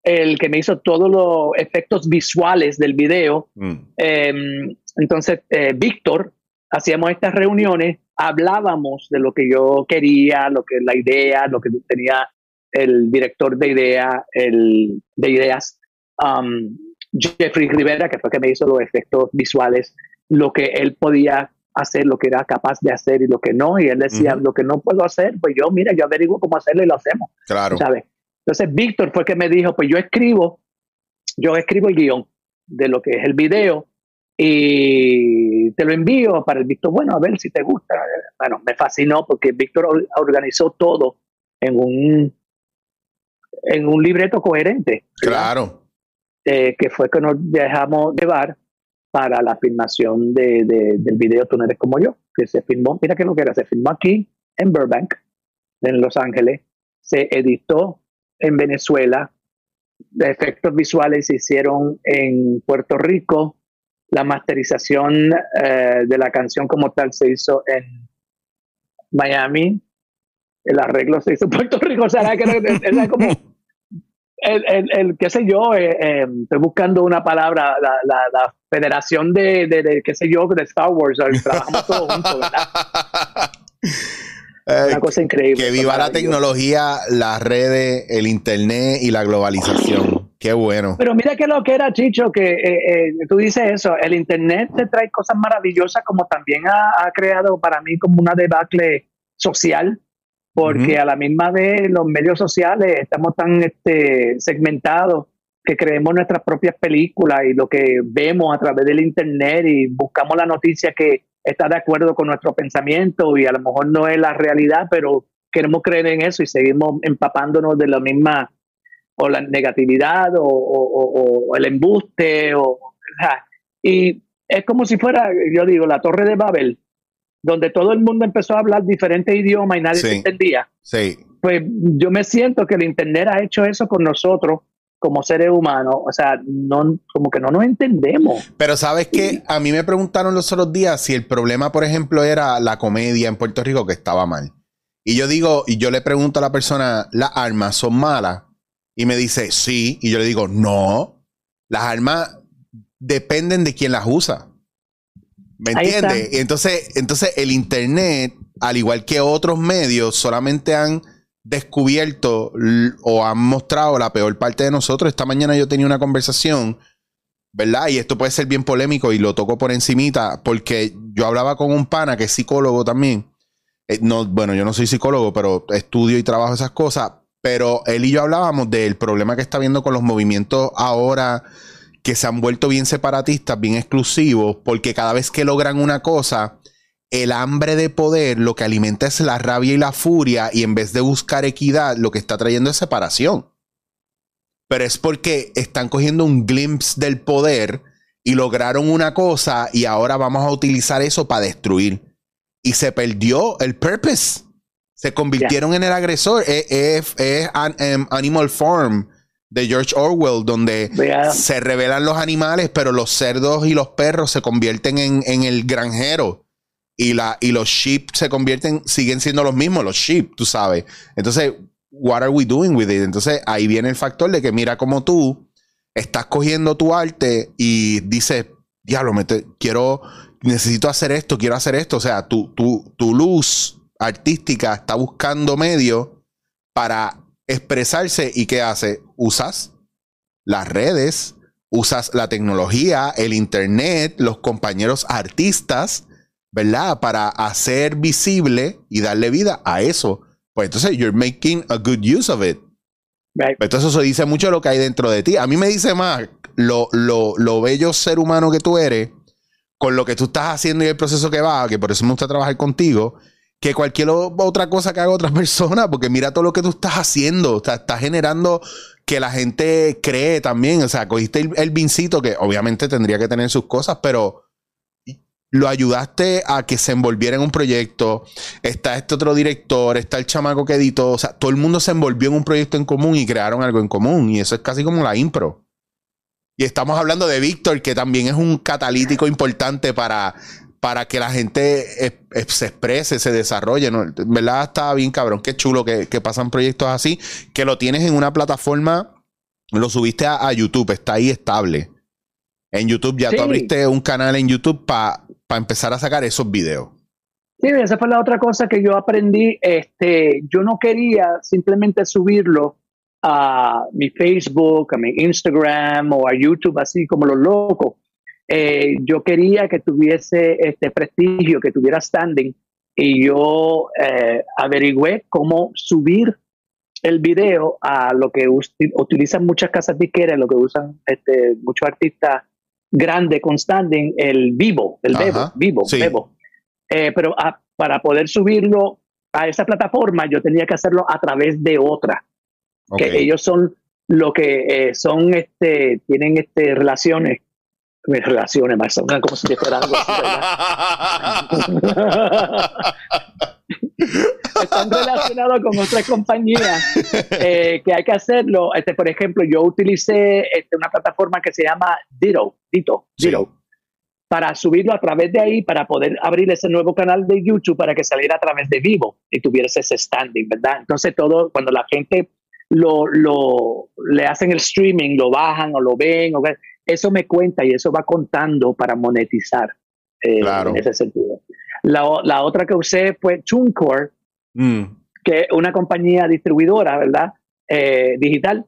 el que me hizo todos los efectos visuales del video. Mm. Em, entonces, eh, Víctor, hacíamos estas reuniones, hablábamos de lo que yo quería, lo que la idea, lo que tenía el director de idea, el de ideas, um, Jeffrey Rivera, que fue que me hizo los efectos visuales, lo que él podía hacer lo que era capaz de hacer y lo que no. Y él decía, lo que no puedo hacer, pues yo, mira, yo averiguo cómo hacerlo y lo hacemos. Claro. ¿sabes? Entonces, Víctor fue que me dijo, pues yo escribo, yo escribo el guion de lo que es el video y te lo envío para el Víctor, bueno, a ver si te gusta. Bueno, me fascinó porque Víctor organizó todo en un, en un libreto coherente. Claro. Eh, que fue que nos dejamos llevar para la filmación de, del video Tú eres como yo, que se filmó, mira que lo que era, se filmó aquí en Burbank, en Los Ángeles, se editó en Venezuela, efectos visuales se hicieron en Puerto Rico, la masterización eh, de la canción como tal se hizo en Miami, el arreglo se hizo en Puerto Rico, o sea, como el, el, el, qué sé yo, eh, eh, estoy buscando una palabra, la, la, la federación de, de, de, qué sé yo, de Star Wars, trabajamos todos juntos, ¿verdad? (laughs) una cosa increíble. Que viva la tecnología, las redes, el internet y la globalización. Qué bueno. Pero mira que lo que era, Chicho, que eh, tú dices eso, el internet te trae cosas maravillosas como también ha, ha creado para mí como una debacle social porque a la misma vez los medios sociales estamos tan este, segmentados que creemos nuestras propias películas y lo que vemos a través del internet y buscamos la noticia que está de acuerdo con nuestro pensamiento y a lo mejor no es la realidad, pero queremos creer en eso y seguimos empapándonos de la misma o la negatividad o, el embuste o, y es como si fuera, yo digo, la torre de Babel donde todo el mundo empezó a hablar diferentes idiomas y nadie se entendía. Sí. Pues yo me siento que el Internet ha hecho eso con nosotros como seres humanos, o sea, no, como que no nos entendemos. Pero sabes que a mí me preguntaron los otros días si el problema, por ejemplo, era la comedia en Puerto Rico que estaba mal. Y yo digo, y yo le pregunto a la persona, ¿las armas son malas? Y me dice, sí. Y yo le digo, no. Las armas dependen de quién las usa. ¿Me entiendes? Entonces, entonces el Internet, al igual que otros medios, solamente han descubierto o han mostrado la peor parte de nosotros. Esta mañana yo tenía una conversación, ¿verdad? Y esto puede ser bien polémico y lo toco por encimita, porque yo hablaba con un pana que es psicólogo también. Eh, no, bueno, yo no soy psicólogo, pero estudio y trabajo esas cosas. Pero él y yo hablábamos del problema que está viendo con los movimientos ahora que se han vuelto bien separatistas, bien exclusivos, porque cada vez que logran una cosa, el hambre de poder lo que alimenta es la rabia y la furia, y en vez de buscar equidad, lo que está trayendo es separación. Pero es porque están cogiendo un glimpse del poder y lograron una cosa y ahora vamos a utilizar eso para destruir. Y se perdió el purpose. Se convirtieron en el agresor. Es, em, Animal Farm de George Orwell, donde se revelan los animales, pero los cerdos y los perros se convierten en, el granjero. Y, la, y los sheep se convierten, siguen siendo los mismos, los sheep, tú sabes. Entonces, what are we doing with it? Entonces, ahí viene el factor de que mira como tú estás cogiendo tu arte y dices, diablo, me quiero, necesito hacer esto, quiero hacer esto. O sea, tu, tu, tu luz artística está buscando medios para expresarse y ¿qué hace? Usas las redes, usas la tecnología, el internet, los compañeros artistas, ¿verdad? Para hacer visible y darle vida a eso. Pues entonces, you're making a good use of it. Pues entonces, eso dice mucho de lo que hay dentro de ti. A mí me dice más lo, lo, lo bello ser humano que tú eres con lo que tú estás haciendo y el proceso que va, que por eso me gusta trabajar contigo, que cualquier otra cosa que haga otra (laughs) persona, porque mira todo lo que tú estás haciendo, o sea, estás generando que la gente cree también, o sea, cogiste el, el vincito que obviamente tendría que tener sus cosas, pero lo ayudaste a que se envolviera en un proyecto, está este otro director, está el chamaco que editó, o sea, todo el mundo se envolvió en un proyecto en común y crearon algo en común, y eso es casi como la impro. Y estamos hablando de Víctor, que también es un catalítico importante para, para que la gente se exprese, se desarrolle. ¿no? En verdad está bien cabrón, qué chulo que, pasan proyectos así, que lo tienes en una plataforma, lo subiste a, YouTube, está ahí estable. En YouTube ya tú abriste un canal en YouTube para empezar a sacar esos videos. Sí, esa fue la otra cosa que yo aprendí. Este, yo no quería simplemente subirlo a mi Facebook, a mi Instagram o a YouTube, así como los locos. Eh, yo quería que tuviese este prestigio, que tuviera standing, y yo eh, averigüé cómo subir el video a lo que utilizan muchas casas disqueras, lo que usan este, muchos artistas grandes con standing, el vivo, el vivo, vivo, vivo. Eh, pero para poder subirlo a esa plataforma, yo tenía que hacerlo a través de otra que ellos son lo que eh, son, este, tienen este, relaciones, relaciones más, son como si fuera algo (laughs) Están relacionados con otras compañías eh, que hay que hacerlo. Este, por ejemplo, yo utilicé este, una plataforma que se llama Ditto, Ditto, Ditto para subirlo a través de ahí, para poder abrir ese nuevo canal de YouTube para que saliera a través de vivo y tuviera ese standing, ¿verdad? Entonces todo, cuando la gente lo, lo, le hacen el streaming, lo bajan o lo ven, o, eso me cuenta y eso va contando para monetizar eh, en ese sentido. La, la, otra que usé fue TuneCore, mm. que es una compañía distribuidora, ¿verdad? Eh, digital,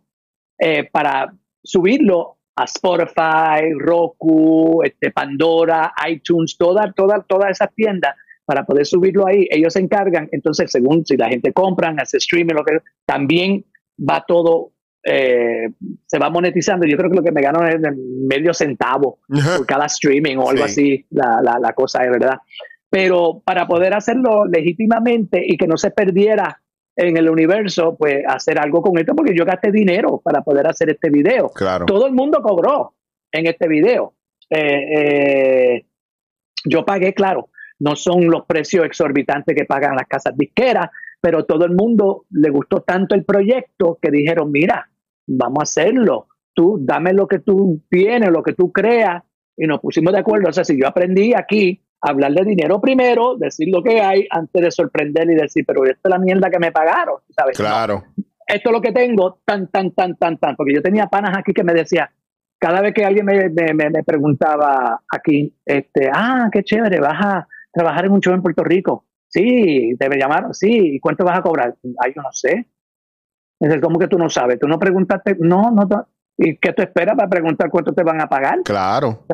eh, para subirlo a Spotify, Roku, este, Pandora, iTunes, todas toda, toda esas tiendas para poder subirlo ahí. Ellos se encargan, entonces, según si la gente compra, hace streaming, lo que también va todo, eh, se va monetizando. Yo creo que lo que me gano es medio centavo por cada streaming o algo así, la, la, cosa es verdad. Pero para poder hacerlo legítimamente y que no se perdiera en el universo, pues hacer algo con esto, porque yo gasté dinero para poder hacer este video. Claro. Todo el mundo cobró en este video. Eh, eh, yo pagué, claro, no son los precios exorbitantes que pagan las casas disqueras, pero todo el mundo le gustó tanto el proyecto que dijeron, mira, vamos a hacerlo, tú dame lo que tú tienes, lo que tú creas, y nos pusimos de acuerdo. O sea, si yo aprendí aquí a hablar de dinero primero, decir lo que hay, antes de sorprender y decir, pero esta es la mierda que me pagaron, ¿sabes? Claro. esto es lo que tengo, tan, tan, tan, tan, tan, porque yo tenía panas aquí que me decía, cada vez que alguien me, me, preguntaba aquí, este, ah, qué chévere, vas a trabajar en un show en Puerto Rico. Sí, te llamaron, sí. ¿Y cuánto vas a cobrar? Ay, yo no sé. Es como que tú no sabes. Tú no preguntaste, no, no. ¿Y qué tú esperas para preguntar cuánto te van a pagar? Claro.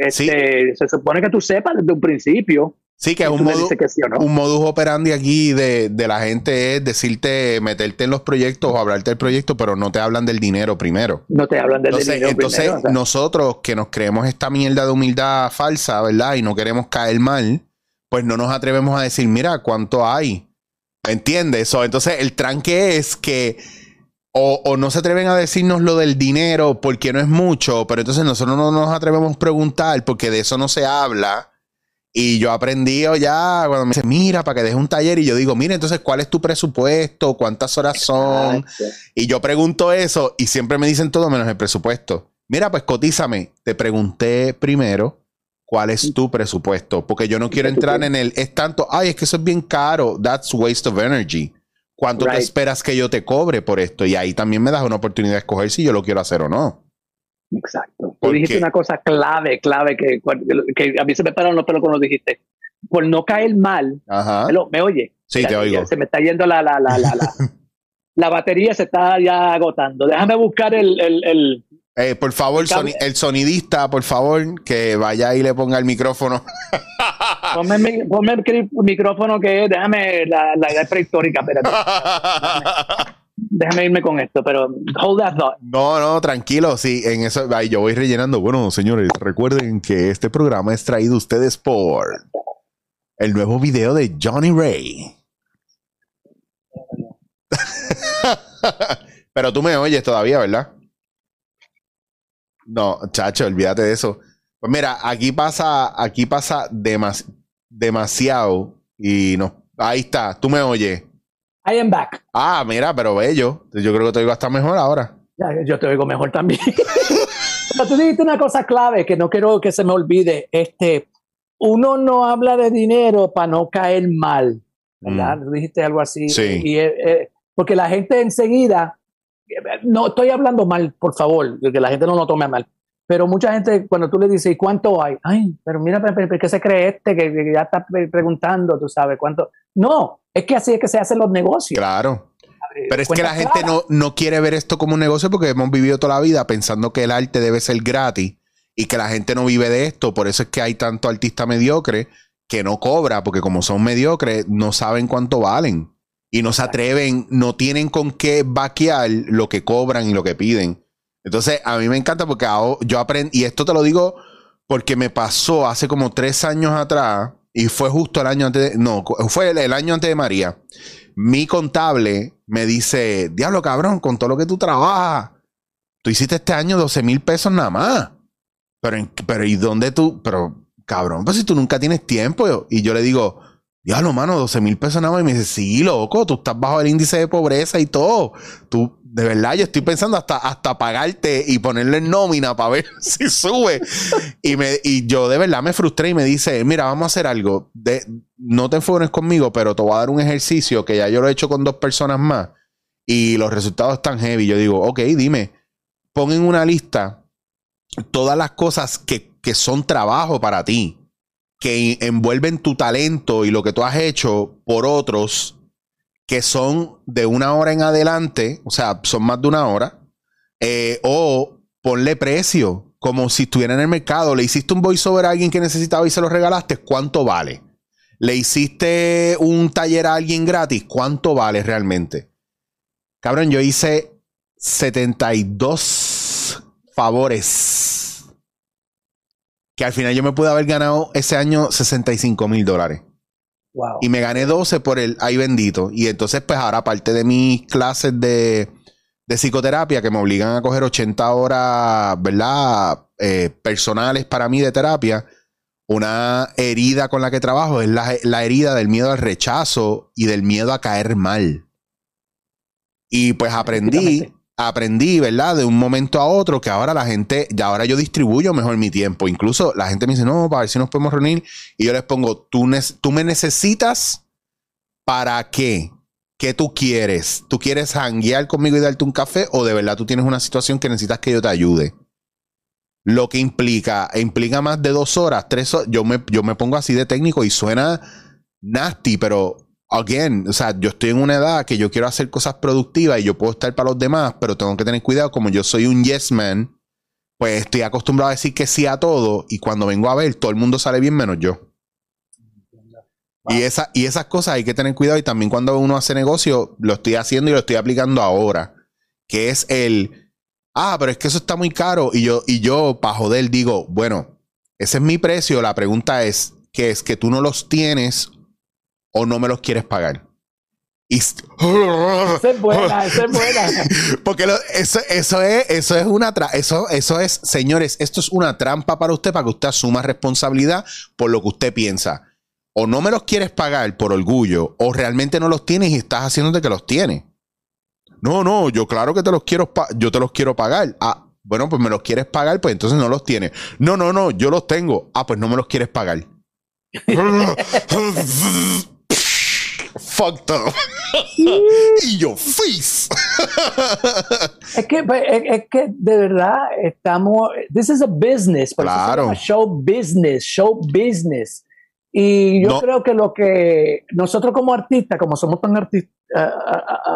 Este, Se supone que tú sepas desde un principio. Sí, que es un, un modus operandi aquí de, de, la gente es decirte, meterte en los proyectos o hablarte del proyecto, pero no te hablan del dinero primero. No te hablan del dinero entonces, primero. Entonces, nosotros que nos creemos esta mierda de humildad falsa, ¿verdad? Y no queremos caer mal, pues no nos atrevemos a decir, mira, ¿cuánto hay? ¿Entiendes? entonces el tranque es que o, no se atreven a decirnos lo del dinero porque no es mucho, pero entonces nosotros no nos atrevemos a preguntar porque de eso no se habla. Y yo aprendí ya cuando me dice, mira, para que deje un taller. Y yo digo, mira, entonces, ¿cuál es tu presupuesto? ¿Cuántas horas son? Y yo pregunto eso y siempre me dicen todo menos el presupuesto. Mira, pues cotízame. Te pregunté primero cuál es tu presupuesto, porque yo no quiero entrar en el, es tanto, ay, es que eso es bien caro, that's waste of energy. ¿Cuánto te esperas que yo te cobre por esto? Y ahí también me das una oportunidad de escoger si yo lo quiero hacer o no. Exacto. Tú dijiste una cosa clave, clave, que, a mí se me pararon los pelos cuando dijiste. Por no caer mal, Me, oye. Sí, te oigo. Se me está yendo la, la, la, la, (laughs) la, batería, se está ya agotando. Déjame buscar el, el eh, por favor, el sonidista, por favor, que vaya y le ponga el micrófono. (laughs) Ponme, el micrófono que es, déjame la, la edad prehistórica, espérate. (laughs) déjame irme con esto, pero hold that thought. No, no, tranquilo, sí, en eso ahí yo voy rellenando. Bueno, señores, recuerden que este programa es traído a ustedes por el nuevo video de Johnny Ray. (laughs) pero tú me oyes todavía, ¿verdad? No, chacho, olvídate de eso. Pues mira, aquí pasa, aquí pasa demasiado y no. Ahí está, tú me oyes. I am back. Ah, mira, pero bello. Yo creo que te oigo hasta mejor ahora. yo te oigo mejor también. (laughs) pero tú dijiste una cosa clave que no quiero que se me olvide. Este, uno no habla de dinero para no caer mal, ¿verdad? Mm. dijiste algo así. Sí. Y, eh, eh, porque la gente enseguida, no estoy hablando mal, por favor, que la gente no lo tome mal. Pero mucha gente, cuando tú le dices, ¿y cuánto hay? Ay, pero mira, ¿qué se cree este que, ya está preguntando, tú sabes cuánto? No, es que así es que se hacen los negocios. Claro. Pero es que la gente no, no quiere ver esto como un negocio porque hemos vivido toda la vida pensando que el arte debe ser gratis y que la gente no vive de esto. Por eso es que hay tanto artista mediocre que no cobra, porque como son mediocres, no saben cuánto valen. Y no se atreven, no tienen con qué vaquear lo que cobran y lo que piden. Entonces, a mí me encanta porque yo aprendí, y esto te lo digo porque me pasó hace como tres años atrás, y fue justo el año antes de, no, fue el, año antes de María. Mi contable me dice, diablo cabrón, con todo lo que tú trabajas, tú hiciste este año 12 mil pesos nada más. Pero, pero, ¿y dónde tú? Pero, cabrón, pues si tú nunca tienes tiempo. Y yo le digo, diablo, mano, 12 mil pesos nada más. Y me dice, sí, loco, tú estás bajo el índice de pobreza y todo. Tú, de verdad, yo estoy pensando hasta, hasta pagarte y ponerle nómina para ver (laughs) si sube. y, me, y yo de verdad me frustré y me dice, mira, vamos a hacer algo. De, no te enfoques conmigo, pero te voy a dar un ejercicio que ya yo lo he hecho con dos personas más y los resultados están heavy. Yo digo, ok, dime, pon en una lista todas las cosas que, que son trabajo para ti, que envuelven tu talento y lo que tú has hecho por otros que son de una hora en adelante, o sea, son más de una hora, eh, o ponle precio, como si estuviera en el mercado. Le hiciste un voiceover a alguien que necesitaba y se lo regalaste, ¿cuánto vale? Le hiciste un taller a alguien gratis, ¿cuánto vale realmente? Cabrón, yo hice 72 favores. Que al final yo me pude haber ganado ese año 65 mil dólares. Y me gané 12 por el ay bendito. Y entonces, pues ahora, aparte de mis clases de, psicoterapia que me obligan a coger 80 horas, ¿verdad? Eh, personales para mí de terapia, una herida con la que trabajo es la, la, herida del miedo al rechazo y del miedo a caer mal. Y pues aprendí aprendí, ¿verdad? De un momento a otro que ahora la gente, ya ahora yo distribuyo mejor mi tiempo. Incluso la gente me dice, no, para ver si nos podemos reunir. Y yo les pongo, tú, tú me necesitas para qué? ¿Qué tú quieres? ¿Tú quieres hanguear conmigo y darte un café o de verdad tú tienes una situación que necesitas que yo te ayude? Lo que implica, implica más de dos horas, tres horas. Yo me, yo me pongo así de técnico y suena nasty, pero again, o sea, yo estoy en una edad que yo quiero hacer cosas productivas y yo puedo estar para los demás, pero tengo que tener cuidado, como yo soy un yes man, pues estoy acostumbrado a decir que sí a todo y cuando vengo a ver, todo el mundo sale bien menos yo. Y, esa, y esas cosas hay que tener cuidado y también cuando uno hace negocio, lo estoy haciendo y lo estoy aplicando ahora, que es el, ah, pero es que eso está muy caro y yo, y yo para joder digo, bueno, ese es mi precio, la pregunta es, que es que tú no los tienes o no me los quieres pagar. Y... Esa es buena, esa es buena. (laughs) Porque eso, eso, es, eso es una eso, eso es, señores, esto es una trampa para usted, para que usted asuma responsabilidad por lo que usted piensa. O no me los quieres pagar por orgullo, o realmente no los tienes y estás haciéndote que los tienes. No, no, yo claro que te los quiero, yo te los quiero pagar. Ah, bueno, pues me los quieres pagar, pues entonces no los tienes. No, no, no, yo los tengo. Ah, pues no me los quieres pagar. (laughs) (laughs) fucked up. (laughs) y yo, face. es, que, pues, es, que de verdad estamos. This is a business. Claro. Show business, show business. Y yo creo que lo que nosotros como artistas, como somos tan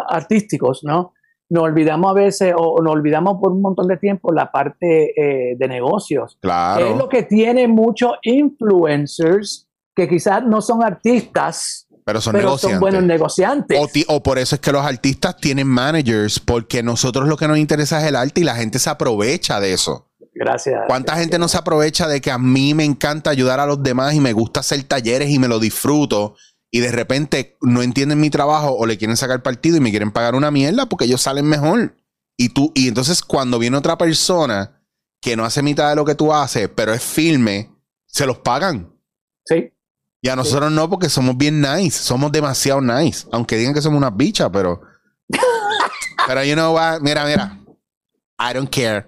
artísticos, ¿no? Nos olvidamos a veces o nos olvidamos por un montón de tiempo la parte eh, de negocios. Claro. es lo que tiene muchos influencers que quizás no son artistas, pero son, buenos negociantes. O, por eso es que los artistas tienen managers, porque nosotros lo que nos interesa es el arte y la gente se aprovecha de eso. Gracias. ¿Cuánta gente no se aprovecha de que a mí me encanta ayudar a los demás y me gusta hacer talleres y me lo disfruto? Y de repente no entienden mi trabajo o le quieren sacar partido y me quieren pagar una mierda porque ellos salen mejor. Y tú, y entonces cuando viene otra persona que no hace mitad de lo que tú haces, pero es firme, se los pagan. Sí. Y a nosotros no, porque somos bien nice. Somos demasiado nice. Aunque digan que somos una bicha, pero. (laughs) pero you know what? Mira, mira. I don't care.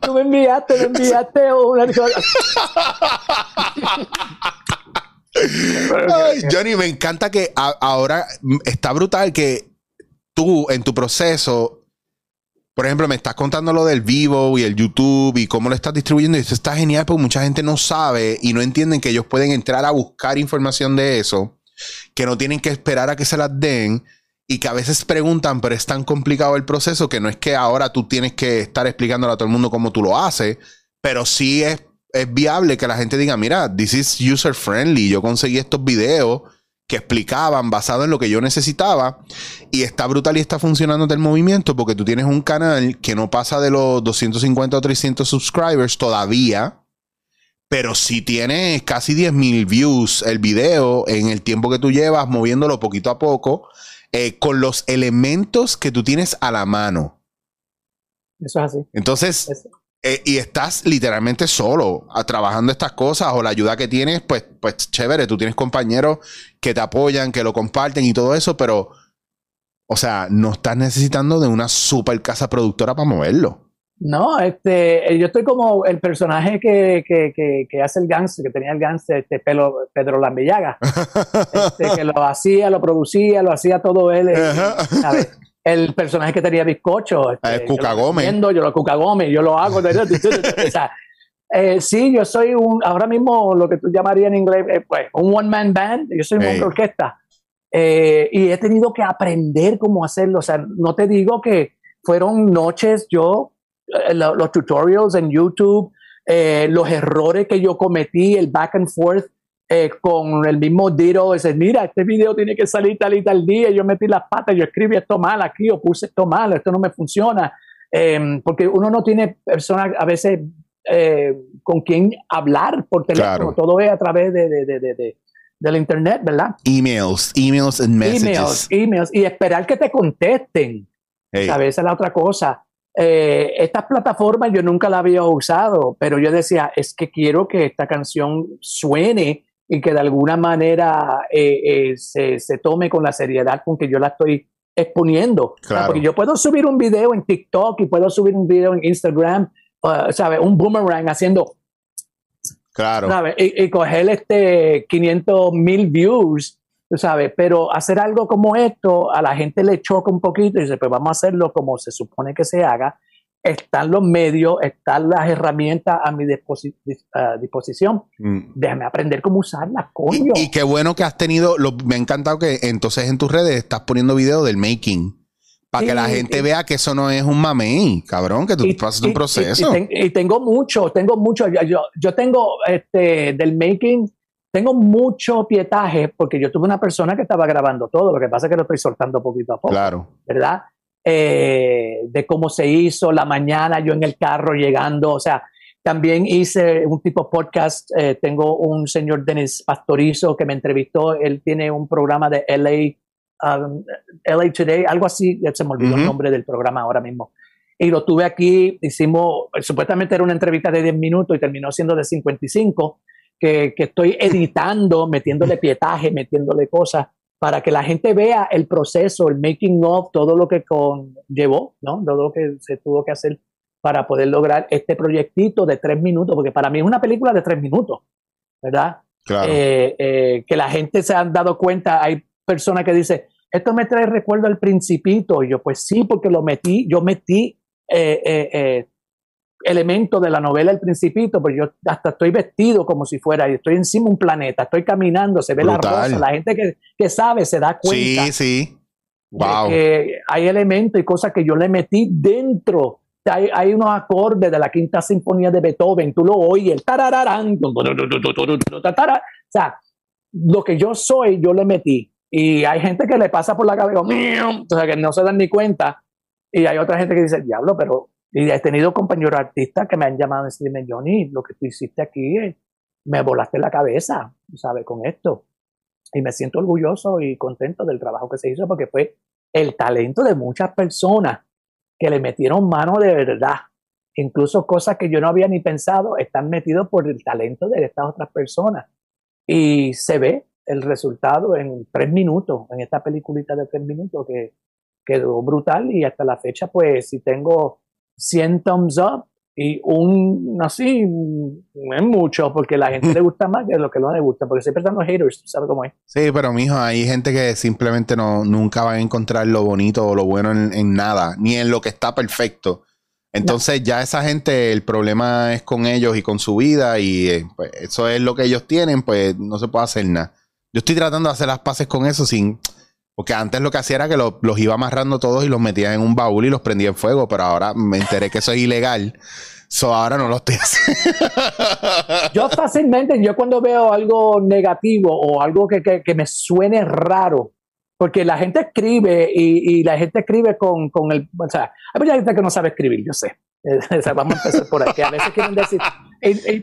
tú, me enviaste, me enviaste una. Ay, Johnny, me encanta que ahora está brutal que tú en tu proceso por ejemplo, me estás contando lo del vivo y el YouTube y cómo lo estás distribuyendo. Y eso está genial porque mucha gente no sabe y no entienden que ellos pueden entrar a buscar información de eso, que no tienen que esperar a que se las den y que a veces preguntan, pero es tan complicado el proceso que no es que ahora tú tienes que estar explicándole a todo el mundo cómo tú lo haces, pero sí es, es viable que la gente diga, mira, this is user friendly, yo conseguí estos videos que explicaban basado en lo que yo necesitaba. Y está brutal y está funcionando del movimiento porque tú tienes un canal que no pasa de los 250 o 300 subscribers todavía. Pero si tienes casi 10.000 views el video en el tiempo que tú llevas moviéndolo poquito a poco, eh, con los elementos que tú tienes a la mano. Eso es así. Entonces, eh, y estás literalmente solo a, trabajando estas cosas o la ayuda que tienes, pues, pues chévere, tú tienes compañeros que te apoyan, que lo comparten y todo eso, pero, o sea, no estás necesitando de una super casa productora para moverlo. No, este, yo estoy como el personaje que, que, que, hace el gangster, que tenía el gangster, este pelo, Pedro Lambellaga, (laughs) este, que lo hacía, lo producía, lo hacía todo él, eh, ¿sabes? El personaje que tenía bizcocho. Este, el Cuca Gómez. Yo lo Cuca Gómez, yo lo hago. Eh, sí, yo soy un, ahora mismo lo que tú llamarías en inglés, eh, pues, un one man band. Yo soy una orquesta. Eh, y he tenido que aprender cómo hacerlo. O sea, no te digo que fueron noches, yo, los tutorials en YouTube, los errores que yo cometí, el back and forth eh, con el mismo Diro, dice, mira, este video tiene que salir tal y tal día, yo metí las patas, yo escribí esto mal aquí o puse esto mal, esto no me funciona, em, porque uno no tiene personas a veces eh, con quien hablar por teléfono, todo es a través de, de, de, de del internet, ¿verdad? Emails, emails and messages. Emails, emails, y esperar que te contesten. A veces la otra cosa. Eh, estas plataformas yo nunca la había usado, pero yo decía, es que quiero que esta canción suene y que de alguna manera eh, eh, se, se, tome con la seriedad con que yo la estoy exponiendo. porque yo puedo subir un video en TikTok y puedo subir un video en Instagram, uh, ¿sabes? Un boomerang haciendo... Claro. Y, y, coger este 500 mil views, ¿sabes? Pero hacer algo como esto a la gente le choca un poquito y dice, pues vamos a hacerlo como se supone que se haga están los medios, están las herramientas a mi disposición. Mm. Déjame aprender cómo usarlas, coño. Y, qué bueno que has tenido, me ha encantado que entonces en tus redes estás poniendo videos del making. Para que la gente vea que eso no es un mamey, cabrón, que tú pasas un proceso. Y, tengo mucho, tengo mucho. Yo, yo tengo este, del making, tengo mucho pietaje porque yo tuve una persona que estaba grabando todo. Lo que pasa es que lo estoy soltando poquito a poco. Claro. ¿Verdad? Eh, de cómo se hizo, la mañana yo en el carro llegando, o sea, también hice un tipo podcast, eh, tengo un señor Denis Pastorizo que me entrevistó, él tiene un programa de LA, um, LA Today, algo así, ya se me olvidó el nombre del programa ahora mismo. Y lo tuve aquí, hicimos, supuestamente era una entrevista de 10 minutos y terminó siendo de 55, que, que estoy editando, metiéndole pietaje, metiéndole cosas para que la gente vea el proceso, el making of, todo lo que conllevó, ¿no? Todo lo que se tuvo que hacer para poder lograr este proyectito de tres minutos, porque para mí es una película de tres minutos, ¿verdad? Claro. Eh, eh, que la gente se han dado cuenta, hay personas que dicen, esto me trae recuerdo al principito, y yo pues sí, porque lo metí, yo metí eh, elemento de la novela El Principito, pues yo hasta estoy vestido como si fuera, y estoy encima de un planeta, estoy caminando, se ve la rosa, la gente que, que, sabe se da cuenta. Sí, sí. Wow. que hay elementos y cosas que yo le metí dentro hay, hay, unos acordes de la quinta sinfonía de Beethoven, tú lo oyes, el tarararán, o sea, lo que yo soy, yo le metí. Y hay gente que le pasa por la cabeza, o sea, que no se dan ni cuenta. Y hay otra gente que dice, diablo, pero. Y he tenido compañeros artistas que me han llamado y decirme, Johnny, lo que tú hiciste aquí, me volaste la cabeza, ¿sabes? Con esto. Y me siento orgulloso y contento del trabajo que se hizo porque fue el talento de muchas personas que le metieron mano de verdad. Incluso cosas que yo no había ni pensado están metidos por el talento de estas otras personas. Y se ve el resultado en tres minutos, en esta peliculita de tres minutos que quedó brutal y hasta la fecha pues si tengo 100 thumbs up y un así no es mucho porque la gente le (laughs) gusta más que lo que no le gusta porque siempre están los haters, ¿sabes cómo es? Sí, pero mijo, hay gente que simplemente no nunca va a encontrar lo bonito o lo bueno en, nada, ni en lo que está perfecto. Entonces ya esa gente, el problema es con ellos y con su vida y eh, pues, eso es lo que ellos tienen, pues no se puede hacer nada. Yo estoy tratando de hacer las paces con eso sin... Porque antes lo que hacía era que los iba amarrando todos y los metía en un baúl y los prendía en fuego, pero ahora me enteré que eso es ilegal. So ahora no lo estoy haciendo. yo fácilmente, yo cuando veo algo negativo o algo que, me suene raro, porque la gente escribe y, la gente escribe con, con, el. O sea, hay mucha gente que no sabe escribir, yo sé. (laughs) vamos a empezar por aquí. A veces quieren decir,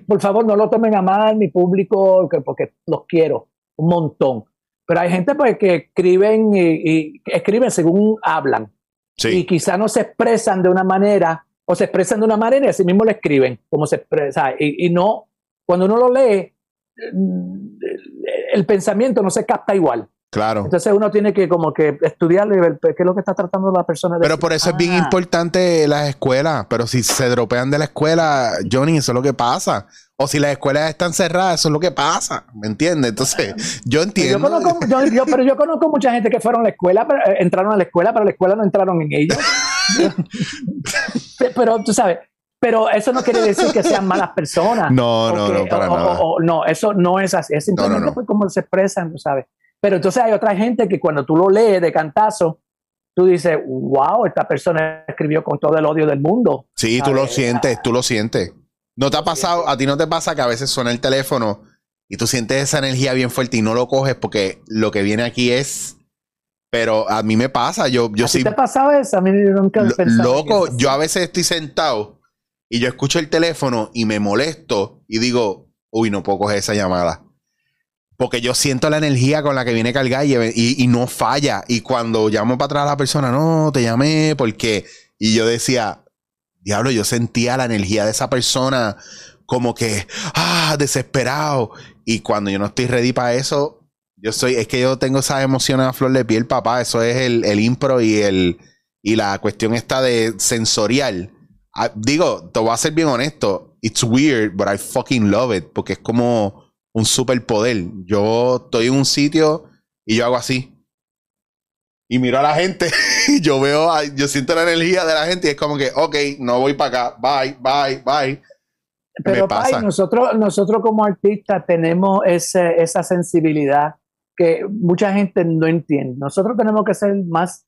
por favor, no lo tomen a mal, mi público, porque los quiero un montón. Pero hay gente pues, que escriben y, escriben según hablan. Y quizá no se expresan de una manera, o se expresan de una manera y así mismo lo escriben, como se expresa. Y, y no, cuando uno lo lee, el pensamiento no se capta igual. Claro. Entonces uno tiene que como que estudiar y ver qué es lo que está tratando la persona. De pero por eso es bien ah. importante las escuelas. Pero si se dropean de la escuela, Johnny, eso es lo que pasa. O si las escuelas están cerradas, eso es lo que pasa. ¿Me entiendes? Entonces, yo entiendo. pero yo conozco mucha gente que fueron a la escuela, pero, eh, entraron a la escuela, pero a la escuela no entraron en ellos. (laughs) pero tú sabes, pero eso no quiere decir que sean malas personas. No, no, no, para nada. no, eso no es así. Es simplemente pues, como se expresan, tú sabes. Pero entonces hay otra gente que cuando tú lo lees de cantazo, tú dices, wow, esta persona escribió con todo el odio del mundo. Sí, tú lo sientes, tú lo sientes. ¿No te ha pasado, a ti no te pasa que a veces suena el teléfono y tú sientes esa energía bien fuerte y no lo coges porque lo que viene aquí es... Pero a mí me pasa, yo, yo sí... ¿Te ha pasado eso? A mí nunca he Loco, yo a veces estoy sentado y yo escucho el teléfono y me molesto y digo, uy, no puedo coger esa llamada. Porque yo siento la energía con la que viene cargada y, y, no falla. Y cuando llamo para atrás a la persona, no, te llamé porque... Y yo decía, diablo, yo sentía la energía de esa persona como que, ah, desesperado. Y cuando yo no estoy ready para eso, yo soy, es que yo tengo esas emociones a flor de piel, papá. Eso es el, el impro y el y la cuestión esta de sensorial. Ah, digo, te voy a ser bien honesto. It's weird, but I fucking love it. Porque es como un superpoder. Yo estoy en un sitio y yo hago así. Y miro a la gente (laughs) y yo veo, yo siento la energía de la gente y es como que, ok, no voy para acá, bye, bye, bye. Pero pasa. nosotros, nosotros como artistas tenemos ese, esa sensibilidad que mucha gente no entiende. Nosotros tenemos que ser más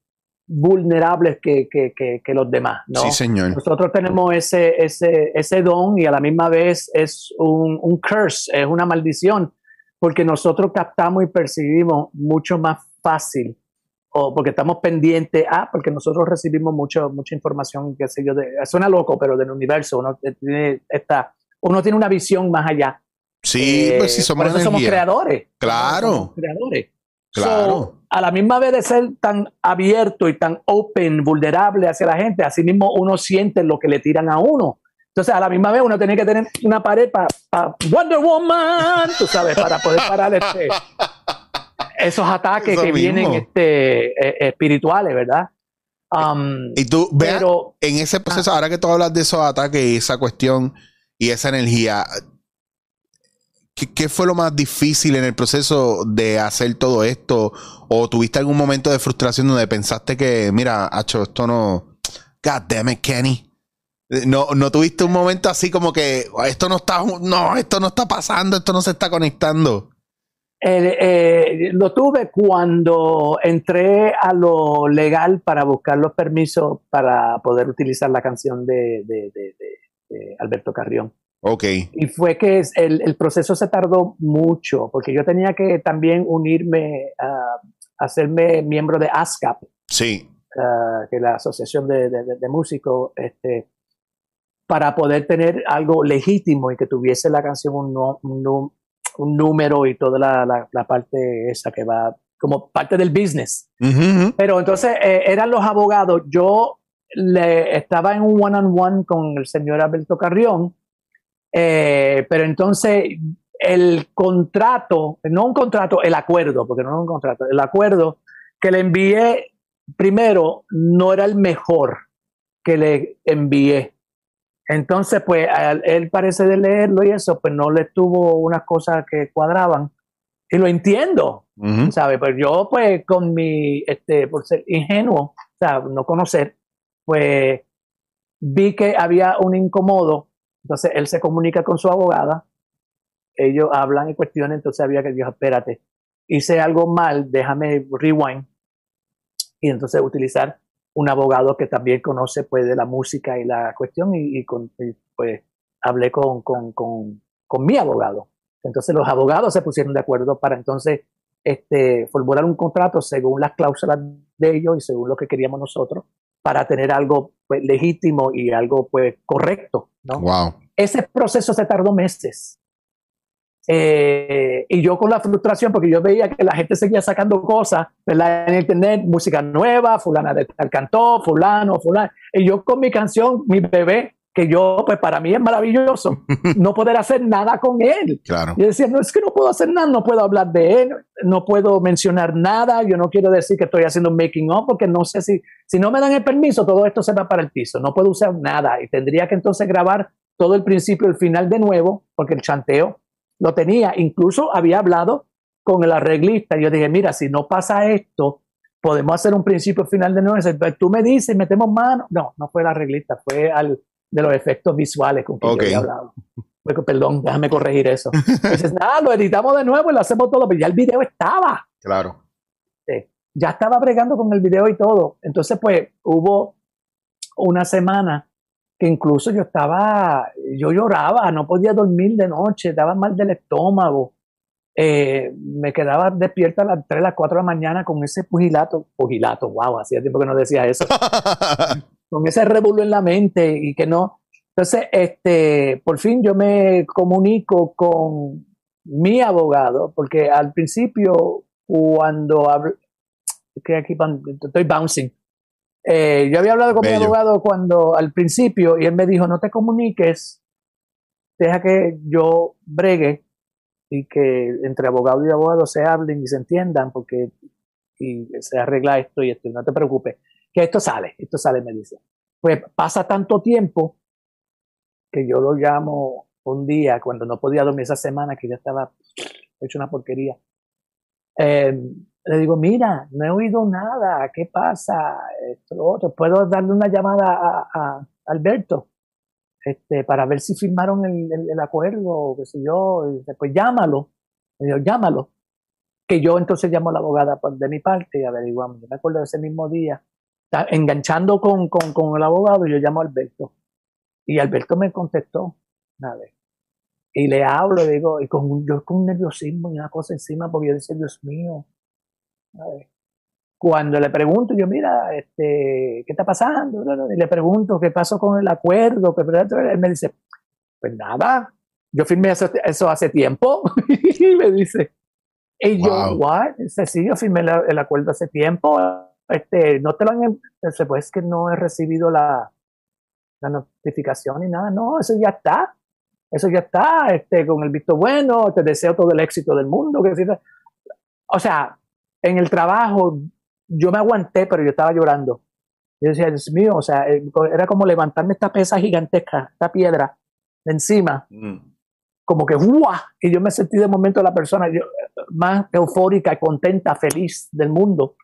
vulnerables que, que, que, los demás. ¿no? Sí, señor. Nosotros tenemos ese, ese, ese don y a la misma vez es un, un curse, es una maldición, porque nosotros captamos y percibimos mucho más fácil o porque estamos pendientes, ah, porque nosotros recibimos mucho, mucha información, qué sé yo, de, suena loco, pero del universo, uno tiene, esta, uno tiene una visión más allá. Sí, pues sí, somos, por somos creadores. Claro. Somos creadores. Claro. A la misma vez de ser tan abierto y tan open, vulnerable hacia la gente, así mismo uno siente lo que le tiran a uno. Entonces, a la misma vez uno tiene que tener una pared para Wonder Woman, tú sabes, para poder parar este, esos ataques que vienen este, eh, espirituales, ¿verdad? Um, y tú, pero, en ese proceso, ah. ahora que tú hablas de esos ataques y esa cuestión y esa energía, ¿Qué, fue lo más difícil en el proceso de hacer todo esto? ¿O tuviste algún momento de frustración donde pensaste que, mira, Hacho, esto no. God damn it, Kenny. Eh, no, no tuviste un momento así como que esto no está, no, esto no está pasando, esto no se está conectando. Eh, lo tuve cuando entré a lo legal para buscar los permisos para poder utilizar la canción de, Alberto Carrión. Ok. Y fue que el, el, proceso se tardó mucho, porque yo tenía que también unirme a, hacerme miembro de ASCAP. Sí. Uh, que es la Asociación de, Músicos, este, para poder tener algo legítimo y que tuviese la canción un, un, un número y toda la, la, parte esa que va como parte del business. Pero entonces eh, eran los abogados. Yo le, estaba en un one-on-one con el señor Alberto Carrión, eh, pero entonces el contrato, no un contrato, el acuerdo, porque no es un contrato, el acuerdo que le envié primero no era el mejor que le envié. Entonces, pues, él parece de leerlo y eso, pues no le tuvo unas cosas que cuadraban. Y lo entiendo, ¿sabes? Pero yo, pues, con mi, este, por ser ingenuo, o sea, no conocer, pues, vi que había un incomodo. Entonces, él se comunica con su abogada, ellos hablan y cuestionan, entonces había que decir, espérate, hice algo mal, déjame rewind. Y entonces utilizar un abogado que también conoce pues de la música y la cuestión y, con, pues hablé con, con, con, con, mi abogado. Entonces los abogados se pusieron de acuerdo para entonces este, formular un contrato según las cláusulas de ellos y según lo que queríamos nosotros para tener algo pues, legítimo y algo pues correcto. ¿no? Wow. Ese proceso se tardó meses. Eh, y yo con la frustración, porque yo veía que la gente seguía sacando cosas en internet, música nueva, fulana de tal cantó, fulano, fulano. Y yo con mi canción, mi bebé, que yo, pues para mí es maravilloso, (laughs) no poder hacer nada con él. Claro. Y decía, no es que no puedo hacer nada, no puedo hablar de él, no puedo mencionar nada, yo no quiero decir que estoy haciendo un making of, porque no sé si, si no me dan el permiso, todo esto se va para el piso, no puedo usar nada. Y tendría que entonces grabar todo el principio y el final de nuevo, porque el chanteo lo tenía. Incluso había hablado con el arreglista. Y yo dije, mira, si no pasa esto, podemos hacer un principio final de nuevo. Tú me dices, metemos mano. No, no fue el arreglista, fue al de los efectos visuales con que yo había hablado. Perdón, déjame corregir eso. (laughs) Dices, nada, lo editamos de nuevo y lo hacemos todo, pero ya el video estaba. Claro. ya estaba bregando con el video y todo. Entonces, pues, hubo una semana que incluso yo estaba, yo lloraba, no podía dormir de noche, estaba mal del estómago. Eh, me quedaba despierta a las 3, a las 4 de la mañana con ese pugilato, pugilato, wow, hacía tiempo que no decía eso, (laughs) con ese revuelo en la mente y que no. Entonces, este, por fin yo me comunico con mi abogado, porque al principio, cuando hablo, que aquí estoy bouncing, eh, yo había hablado con mi abogado cuando al principio y él me dijo, no te comuniques, deja que yo bregue y que entre abogado y abogado se hablen y se entiendan porque y se arregla esto y esto, no te preocupes, que esto sale, esto sale, me dice. Pues pasa tanto tiempo que yo lo llamo un día cuando no podía dormir esa semana que ya estaba hecho una porquería. Eh, le digo, mira, no he oído nada, ¿qué pasa? Esto, lo otro. ¿Puedo darle una llamada a, Alberto? Este, para ver si firmaron el, el, acuerdo, qué sé yo. pues llámalo. Le llámalo. Que yo entonces llamo a la abogada de mi parte y averiguamos. Yo me acuerdo de ese mismo día, enganchando con, con, con el abogado, yo llamo a Alberto. Y Alberto me contestó, nada. Y le hablo, digo, y con, yo con un nerviosismo y una cosa encima, porque yo decía, Dios mío, cuando le pregunto, yo, mira, este, ¿qué está pasando? Y le pregunto, ¿qué pasó con el acuerdo? Él me dice, pues nada, yo firmé eso, hace tiempo. (laughs) y me dice, y yo, ¿what? Dice, sí, yo firmé el acuerdo hace tiempo. Este, no te lo han, pues que no he recibido la, la notificación ni nada. No, eso ya está. Eso ya está, este, con el visto bueno, te deseo todo el éxito del mundo. Que, o sea, en el trabajo yo me aguanté, pero yo estaba llorando. Yo decía, Dios mío, o sea, eh, era como levantarme esta pesa gigantesca, esta piedra de encima, mm. como que ¡guau! Y yo me sentí de momento la persona más eufórica, contenta, feliz del mundo.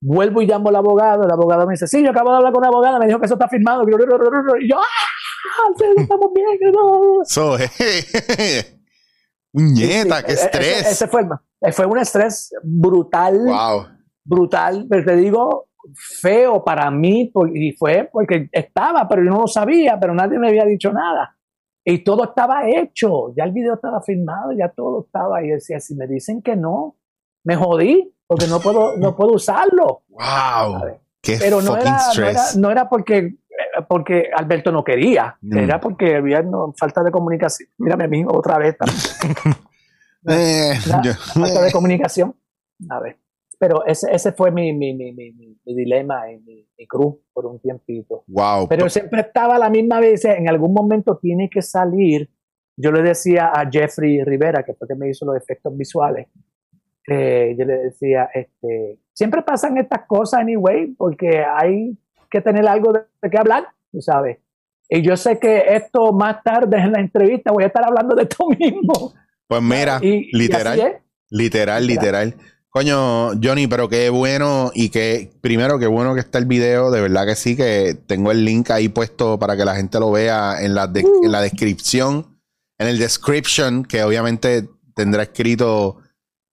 Vuelvo y llamo al abogado, el abogado me dice, sí, yo acabo de hablar con una abogada, me dijo que eso está firmado. Y yo, ¡ah! Estamos bien. So, (laughs) Nieta, qué e-, estrés. Ese, fue el más. fue un estrés brutal. Wow. Brutal, pero te digo, feo para mí, y fue porque estaba, pero yo no lo sabía, pero nadie me había dicho nada. Y todo estaba hecho, ya el video estaba filmado, ya todo estaba. Y decía, si me dicen que no, me jodí, porque no puedo, no puedo usarlo. ¡Wow! Qué Pero no era, no era, no era, porque, porque Alberto no quería, mm. era porque había falta de comunicación. Mírame a mí otra vez. (laughs) eh, falta de comunicación. A ver. Pero ese, ese fue mi, mi, mi, mi, dilema y mi, cruz por un tiempito. Wow. Pero siempre estaba a la misma vez, en algún momento tiene que salir. Yo le decía a Jeffrey Rivera, que fue que me hizo los efectos visuales, eh, yo le decía, este, siempre pasan estas cosas anyway, porque hay que tener algo de, qué hablar, tú sabes. Y yo sé que esto más tarde en la entrevista voy a estar hablando de esto (laughs) mismo. Pues mira, literal, literal, literal. Coño, Johnny, pero qué bueno y que primero qué bueno que está el video, de verdad que sí, que tengo el link ahí puesto para que la gente lo vea en la, en la descripción, en el description, que obviamente tendrá escrito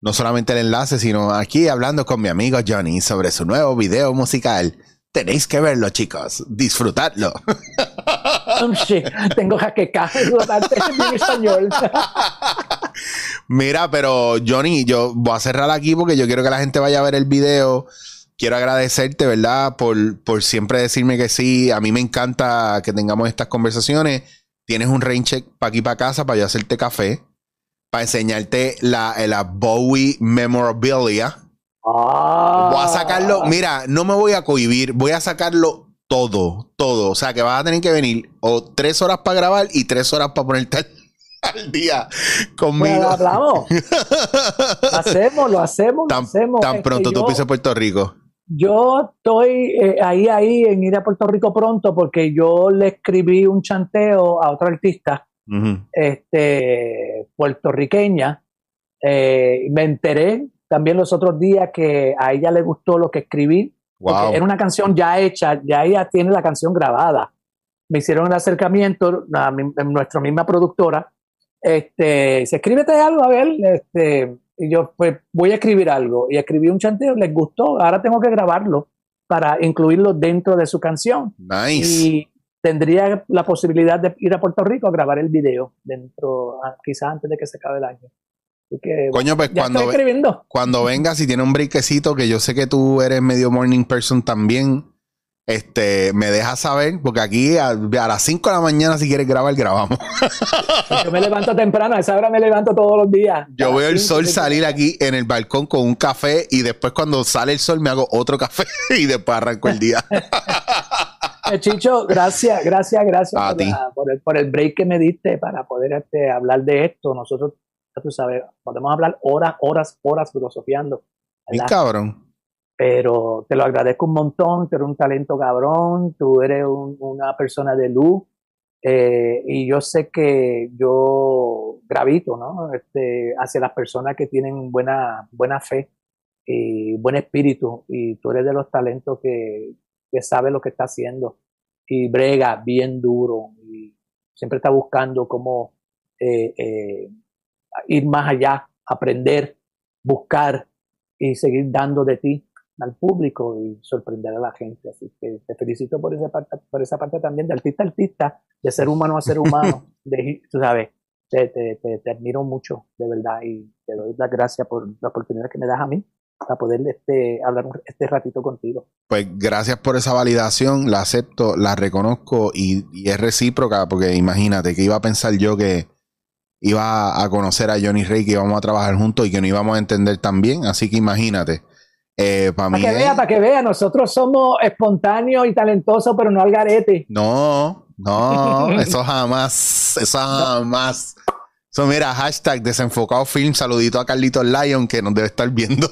no solamente el enlace, sino aquí hablando con mi amigo Johnny sobre su nuevo video musical. Tenéis que verlo, chicos. Disfrutadlo. (laughs) Tengo jaqueca en español. (laughs) Mira, pero Johnny, yo voy a cerrar aquí porque yo quiero que la gente vaya a ver el video. Quiero agradecerte, ¿verdad? Por, por siempre decirme que sí. A mí me encanta que tengamos estas conversaciones. Tienes un rain check para aquí para casa para yo hacerte café. Para enseñarte la, la Bowie memorabilia. Ah. Voy a sacarlo. Mira, no me voy a cohibir. Voy a sacarlo todo, todo. O sea que vas a tener que venir o tres horas para grabar y tres horas para ponerte (laughs) al día conmigo. Bueno, hablamos. (laughs) lo hacemos, lo hacemos. Tan, hacemos. tan pronto tú pises Puerto Rico. Yo estoy eh, ahí, ahí en ir a Puerto Rico pronto porque yo le escribí un chanteo a otro artista este, puertorriqueña. Eh, me enteré también los otros días que a ella le gustó lo que escribí. Porque era una canción ya hecha, ya ella tiene la canción grabada. Me hicieron el acercamiento, a, nuestra misma productora, este, se escríbete algo, a ver, este, y yo pues voy a escribir algo, y escribí un chanteo, les gustó, ahora tengo que grabarlo para incluirlo dentro de su canción. Nice. Y tendría la posibilidad de ir a Puerto Rico a grabar el video dentro, ah, quizás antes de que se acabe el año. Coño, pues cuando, cuando vengas y tiene un briquecito, que yo sé que tú eres medio morning person también, este, me dejas saber, porque aquí a, las 5 de la mañana, si quieres grabar, grabamos. Yo me levanto temprano, a esa hora me levanto todos los días. Yo veo el sol salir aquí en el balcón con un café y después cuando sale el sol me hago otro café (laughs) y después arranco el día. (laughs) Eh, Chicho, gracias, gracias, gracias por, el, por, el, break que me diste para poder este, hablar de esto. Nosotros, tú sabes, podemos hablar horas, horas, horas filosofiando. Mi cabrón pero te lo agradezco un montón, tú eres un talento cabrón, tú eres una persona de luz eh, y yo sé que yo gravito ¿no? este, hacia las personas que tienen buena, buena fe y buen espíritu y tú eres de los talentos que, que sabe lo que está haciendo y brega bien duro y siempre está buscando cómo eh, eh, ir más allá, aprender, buscar y seguir dando de ti al público y sorprender a la gente. Así que te felicito por esa parte, por esa parte también, de artista a artista, de ser humano a ser humano. (laughs) de, tú sabes, te, te, te, admiro mucho, de verdad, y te doy las gracias por la oportunidad que me das a mí para poder este, hablar este ratito contigo. Pues gracias por esa validación, la acepto, la reconozco y, y es recíproca, porque imagínate que iba a pensar yo que iba a conocer a Johnny Rey, que íbamos a trabajar juntos y que no íbamos a entender tan bien, así que imagínate. Eh, para que vea, para que vea, nosotros somos espontáneos y talentosos, pero no al garete. No, no, (laughs) eso jamás, eso jamás. Eso mira, hashtag desenfocado film, saludito a Carlitos Lion que nos debe estar viendo.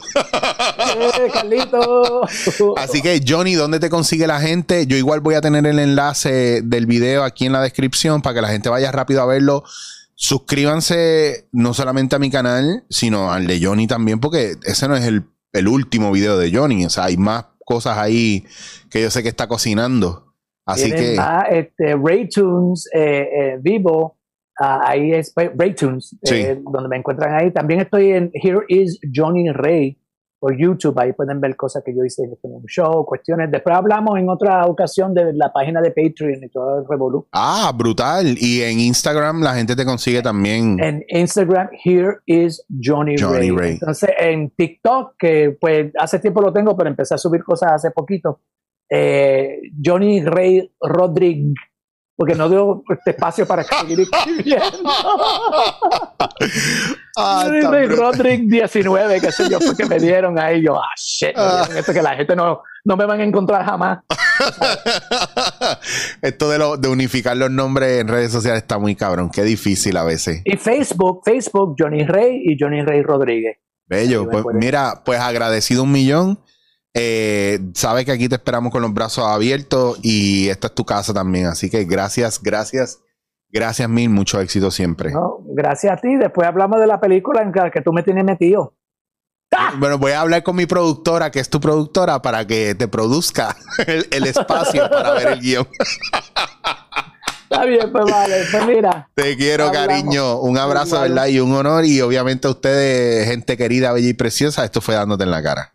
Eh, Carlito. (laughs) Así que Johnny, ¿dónde te consigue la gente? Yo igual voy a tener el enlace del video aquí en la descripción para que la gente vaya rápido a verlo. Suscríbanse no solamente a mi canal, sino al de Johnny también, porque ese no es el el último video de Johnny. O sea, hay más cosas ahí que yo sé que está cocinando. Así que. este, Ray Tunes, eh, eh, Vivo, ahí es Breaktunes, eh, donde me encuentran ahí. También estoy en Here is Johnny Ray por YouTube, ahí pueden ver cosas que yo hice en un show, cuestiones. Después hablamos en otra ocasión de la página de Patreon y todo el revolú. Ah, brutal. Y en Instagram la gente te consigue también. En Instagram, here is Johnny, Ray. Entonces, en TikTok, que pues hace tiempo lo tengo, pero empecé a subir cosas hace poquito. Eh, Johnny Ray Rodríguez porque no dio este espacio para seguir escribiendo. (laughs) ah, Rodrick 19, que sé yo, fue que me dieron ahí. Yo, ah, shit, esto que la gente no, no me van a encontrar jamás. (laughs) esto de, lo, de unificar los nombres en redes sociales está muy cabrón, qué difícil a veces. Y Facebook, Facebook, Johnny Rey y Johnny Rey Rodríguez. Bello, pues mira, pues agradecido un millón. Eh, sabes que aquí te esperamos con los brazos abiertos y esta es tu casa también. Así que gracias, gracias, gracias mil, mucho éxito siempre. gracias a ti. Después hablamos de la película en la que tú me tienes metido. ¡Ah! Bueno, voy a hablar con mi productora, que es tu productora, para que te produzca (laughs) el, espacio (laughs) para ver el guion. Está bien, pues vale, pues mira. Te quiero, cariño. Un abrazo, ¿verdad? Y un honor. Y obviamente a ustedes, gente querida, bella y preciosa, esto fue dándote en la cara.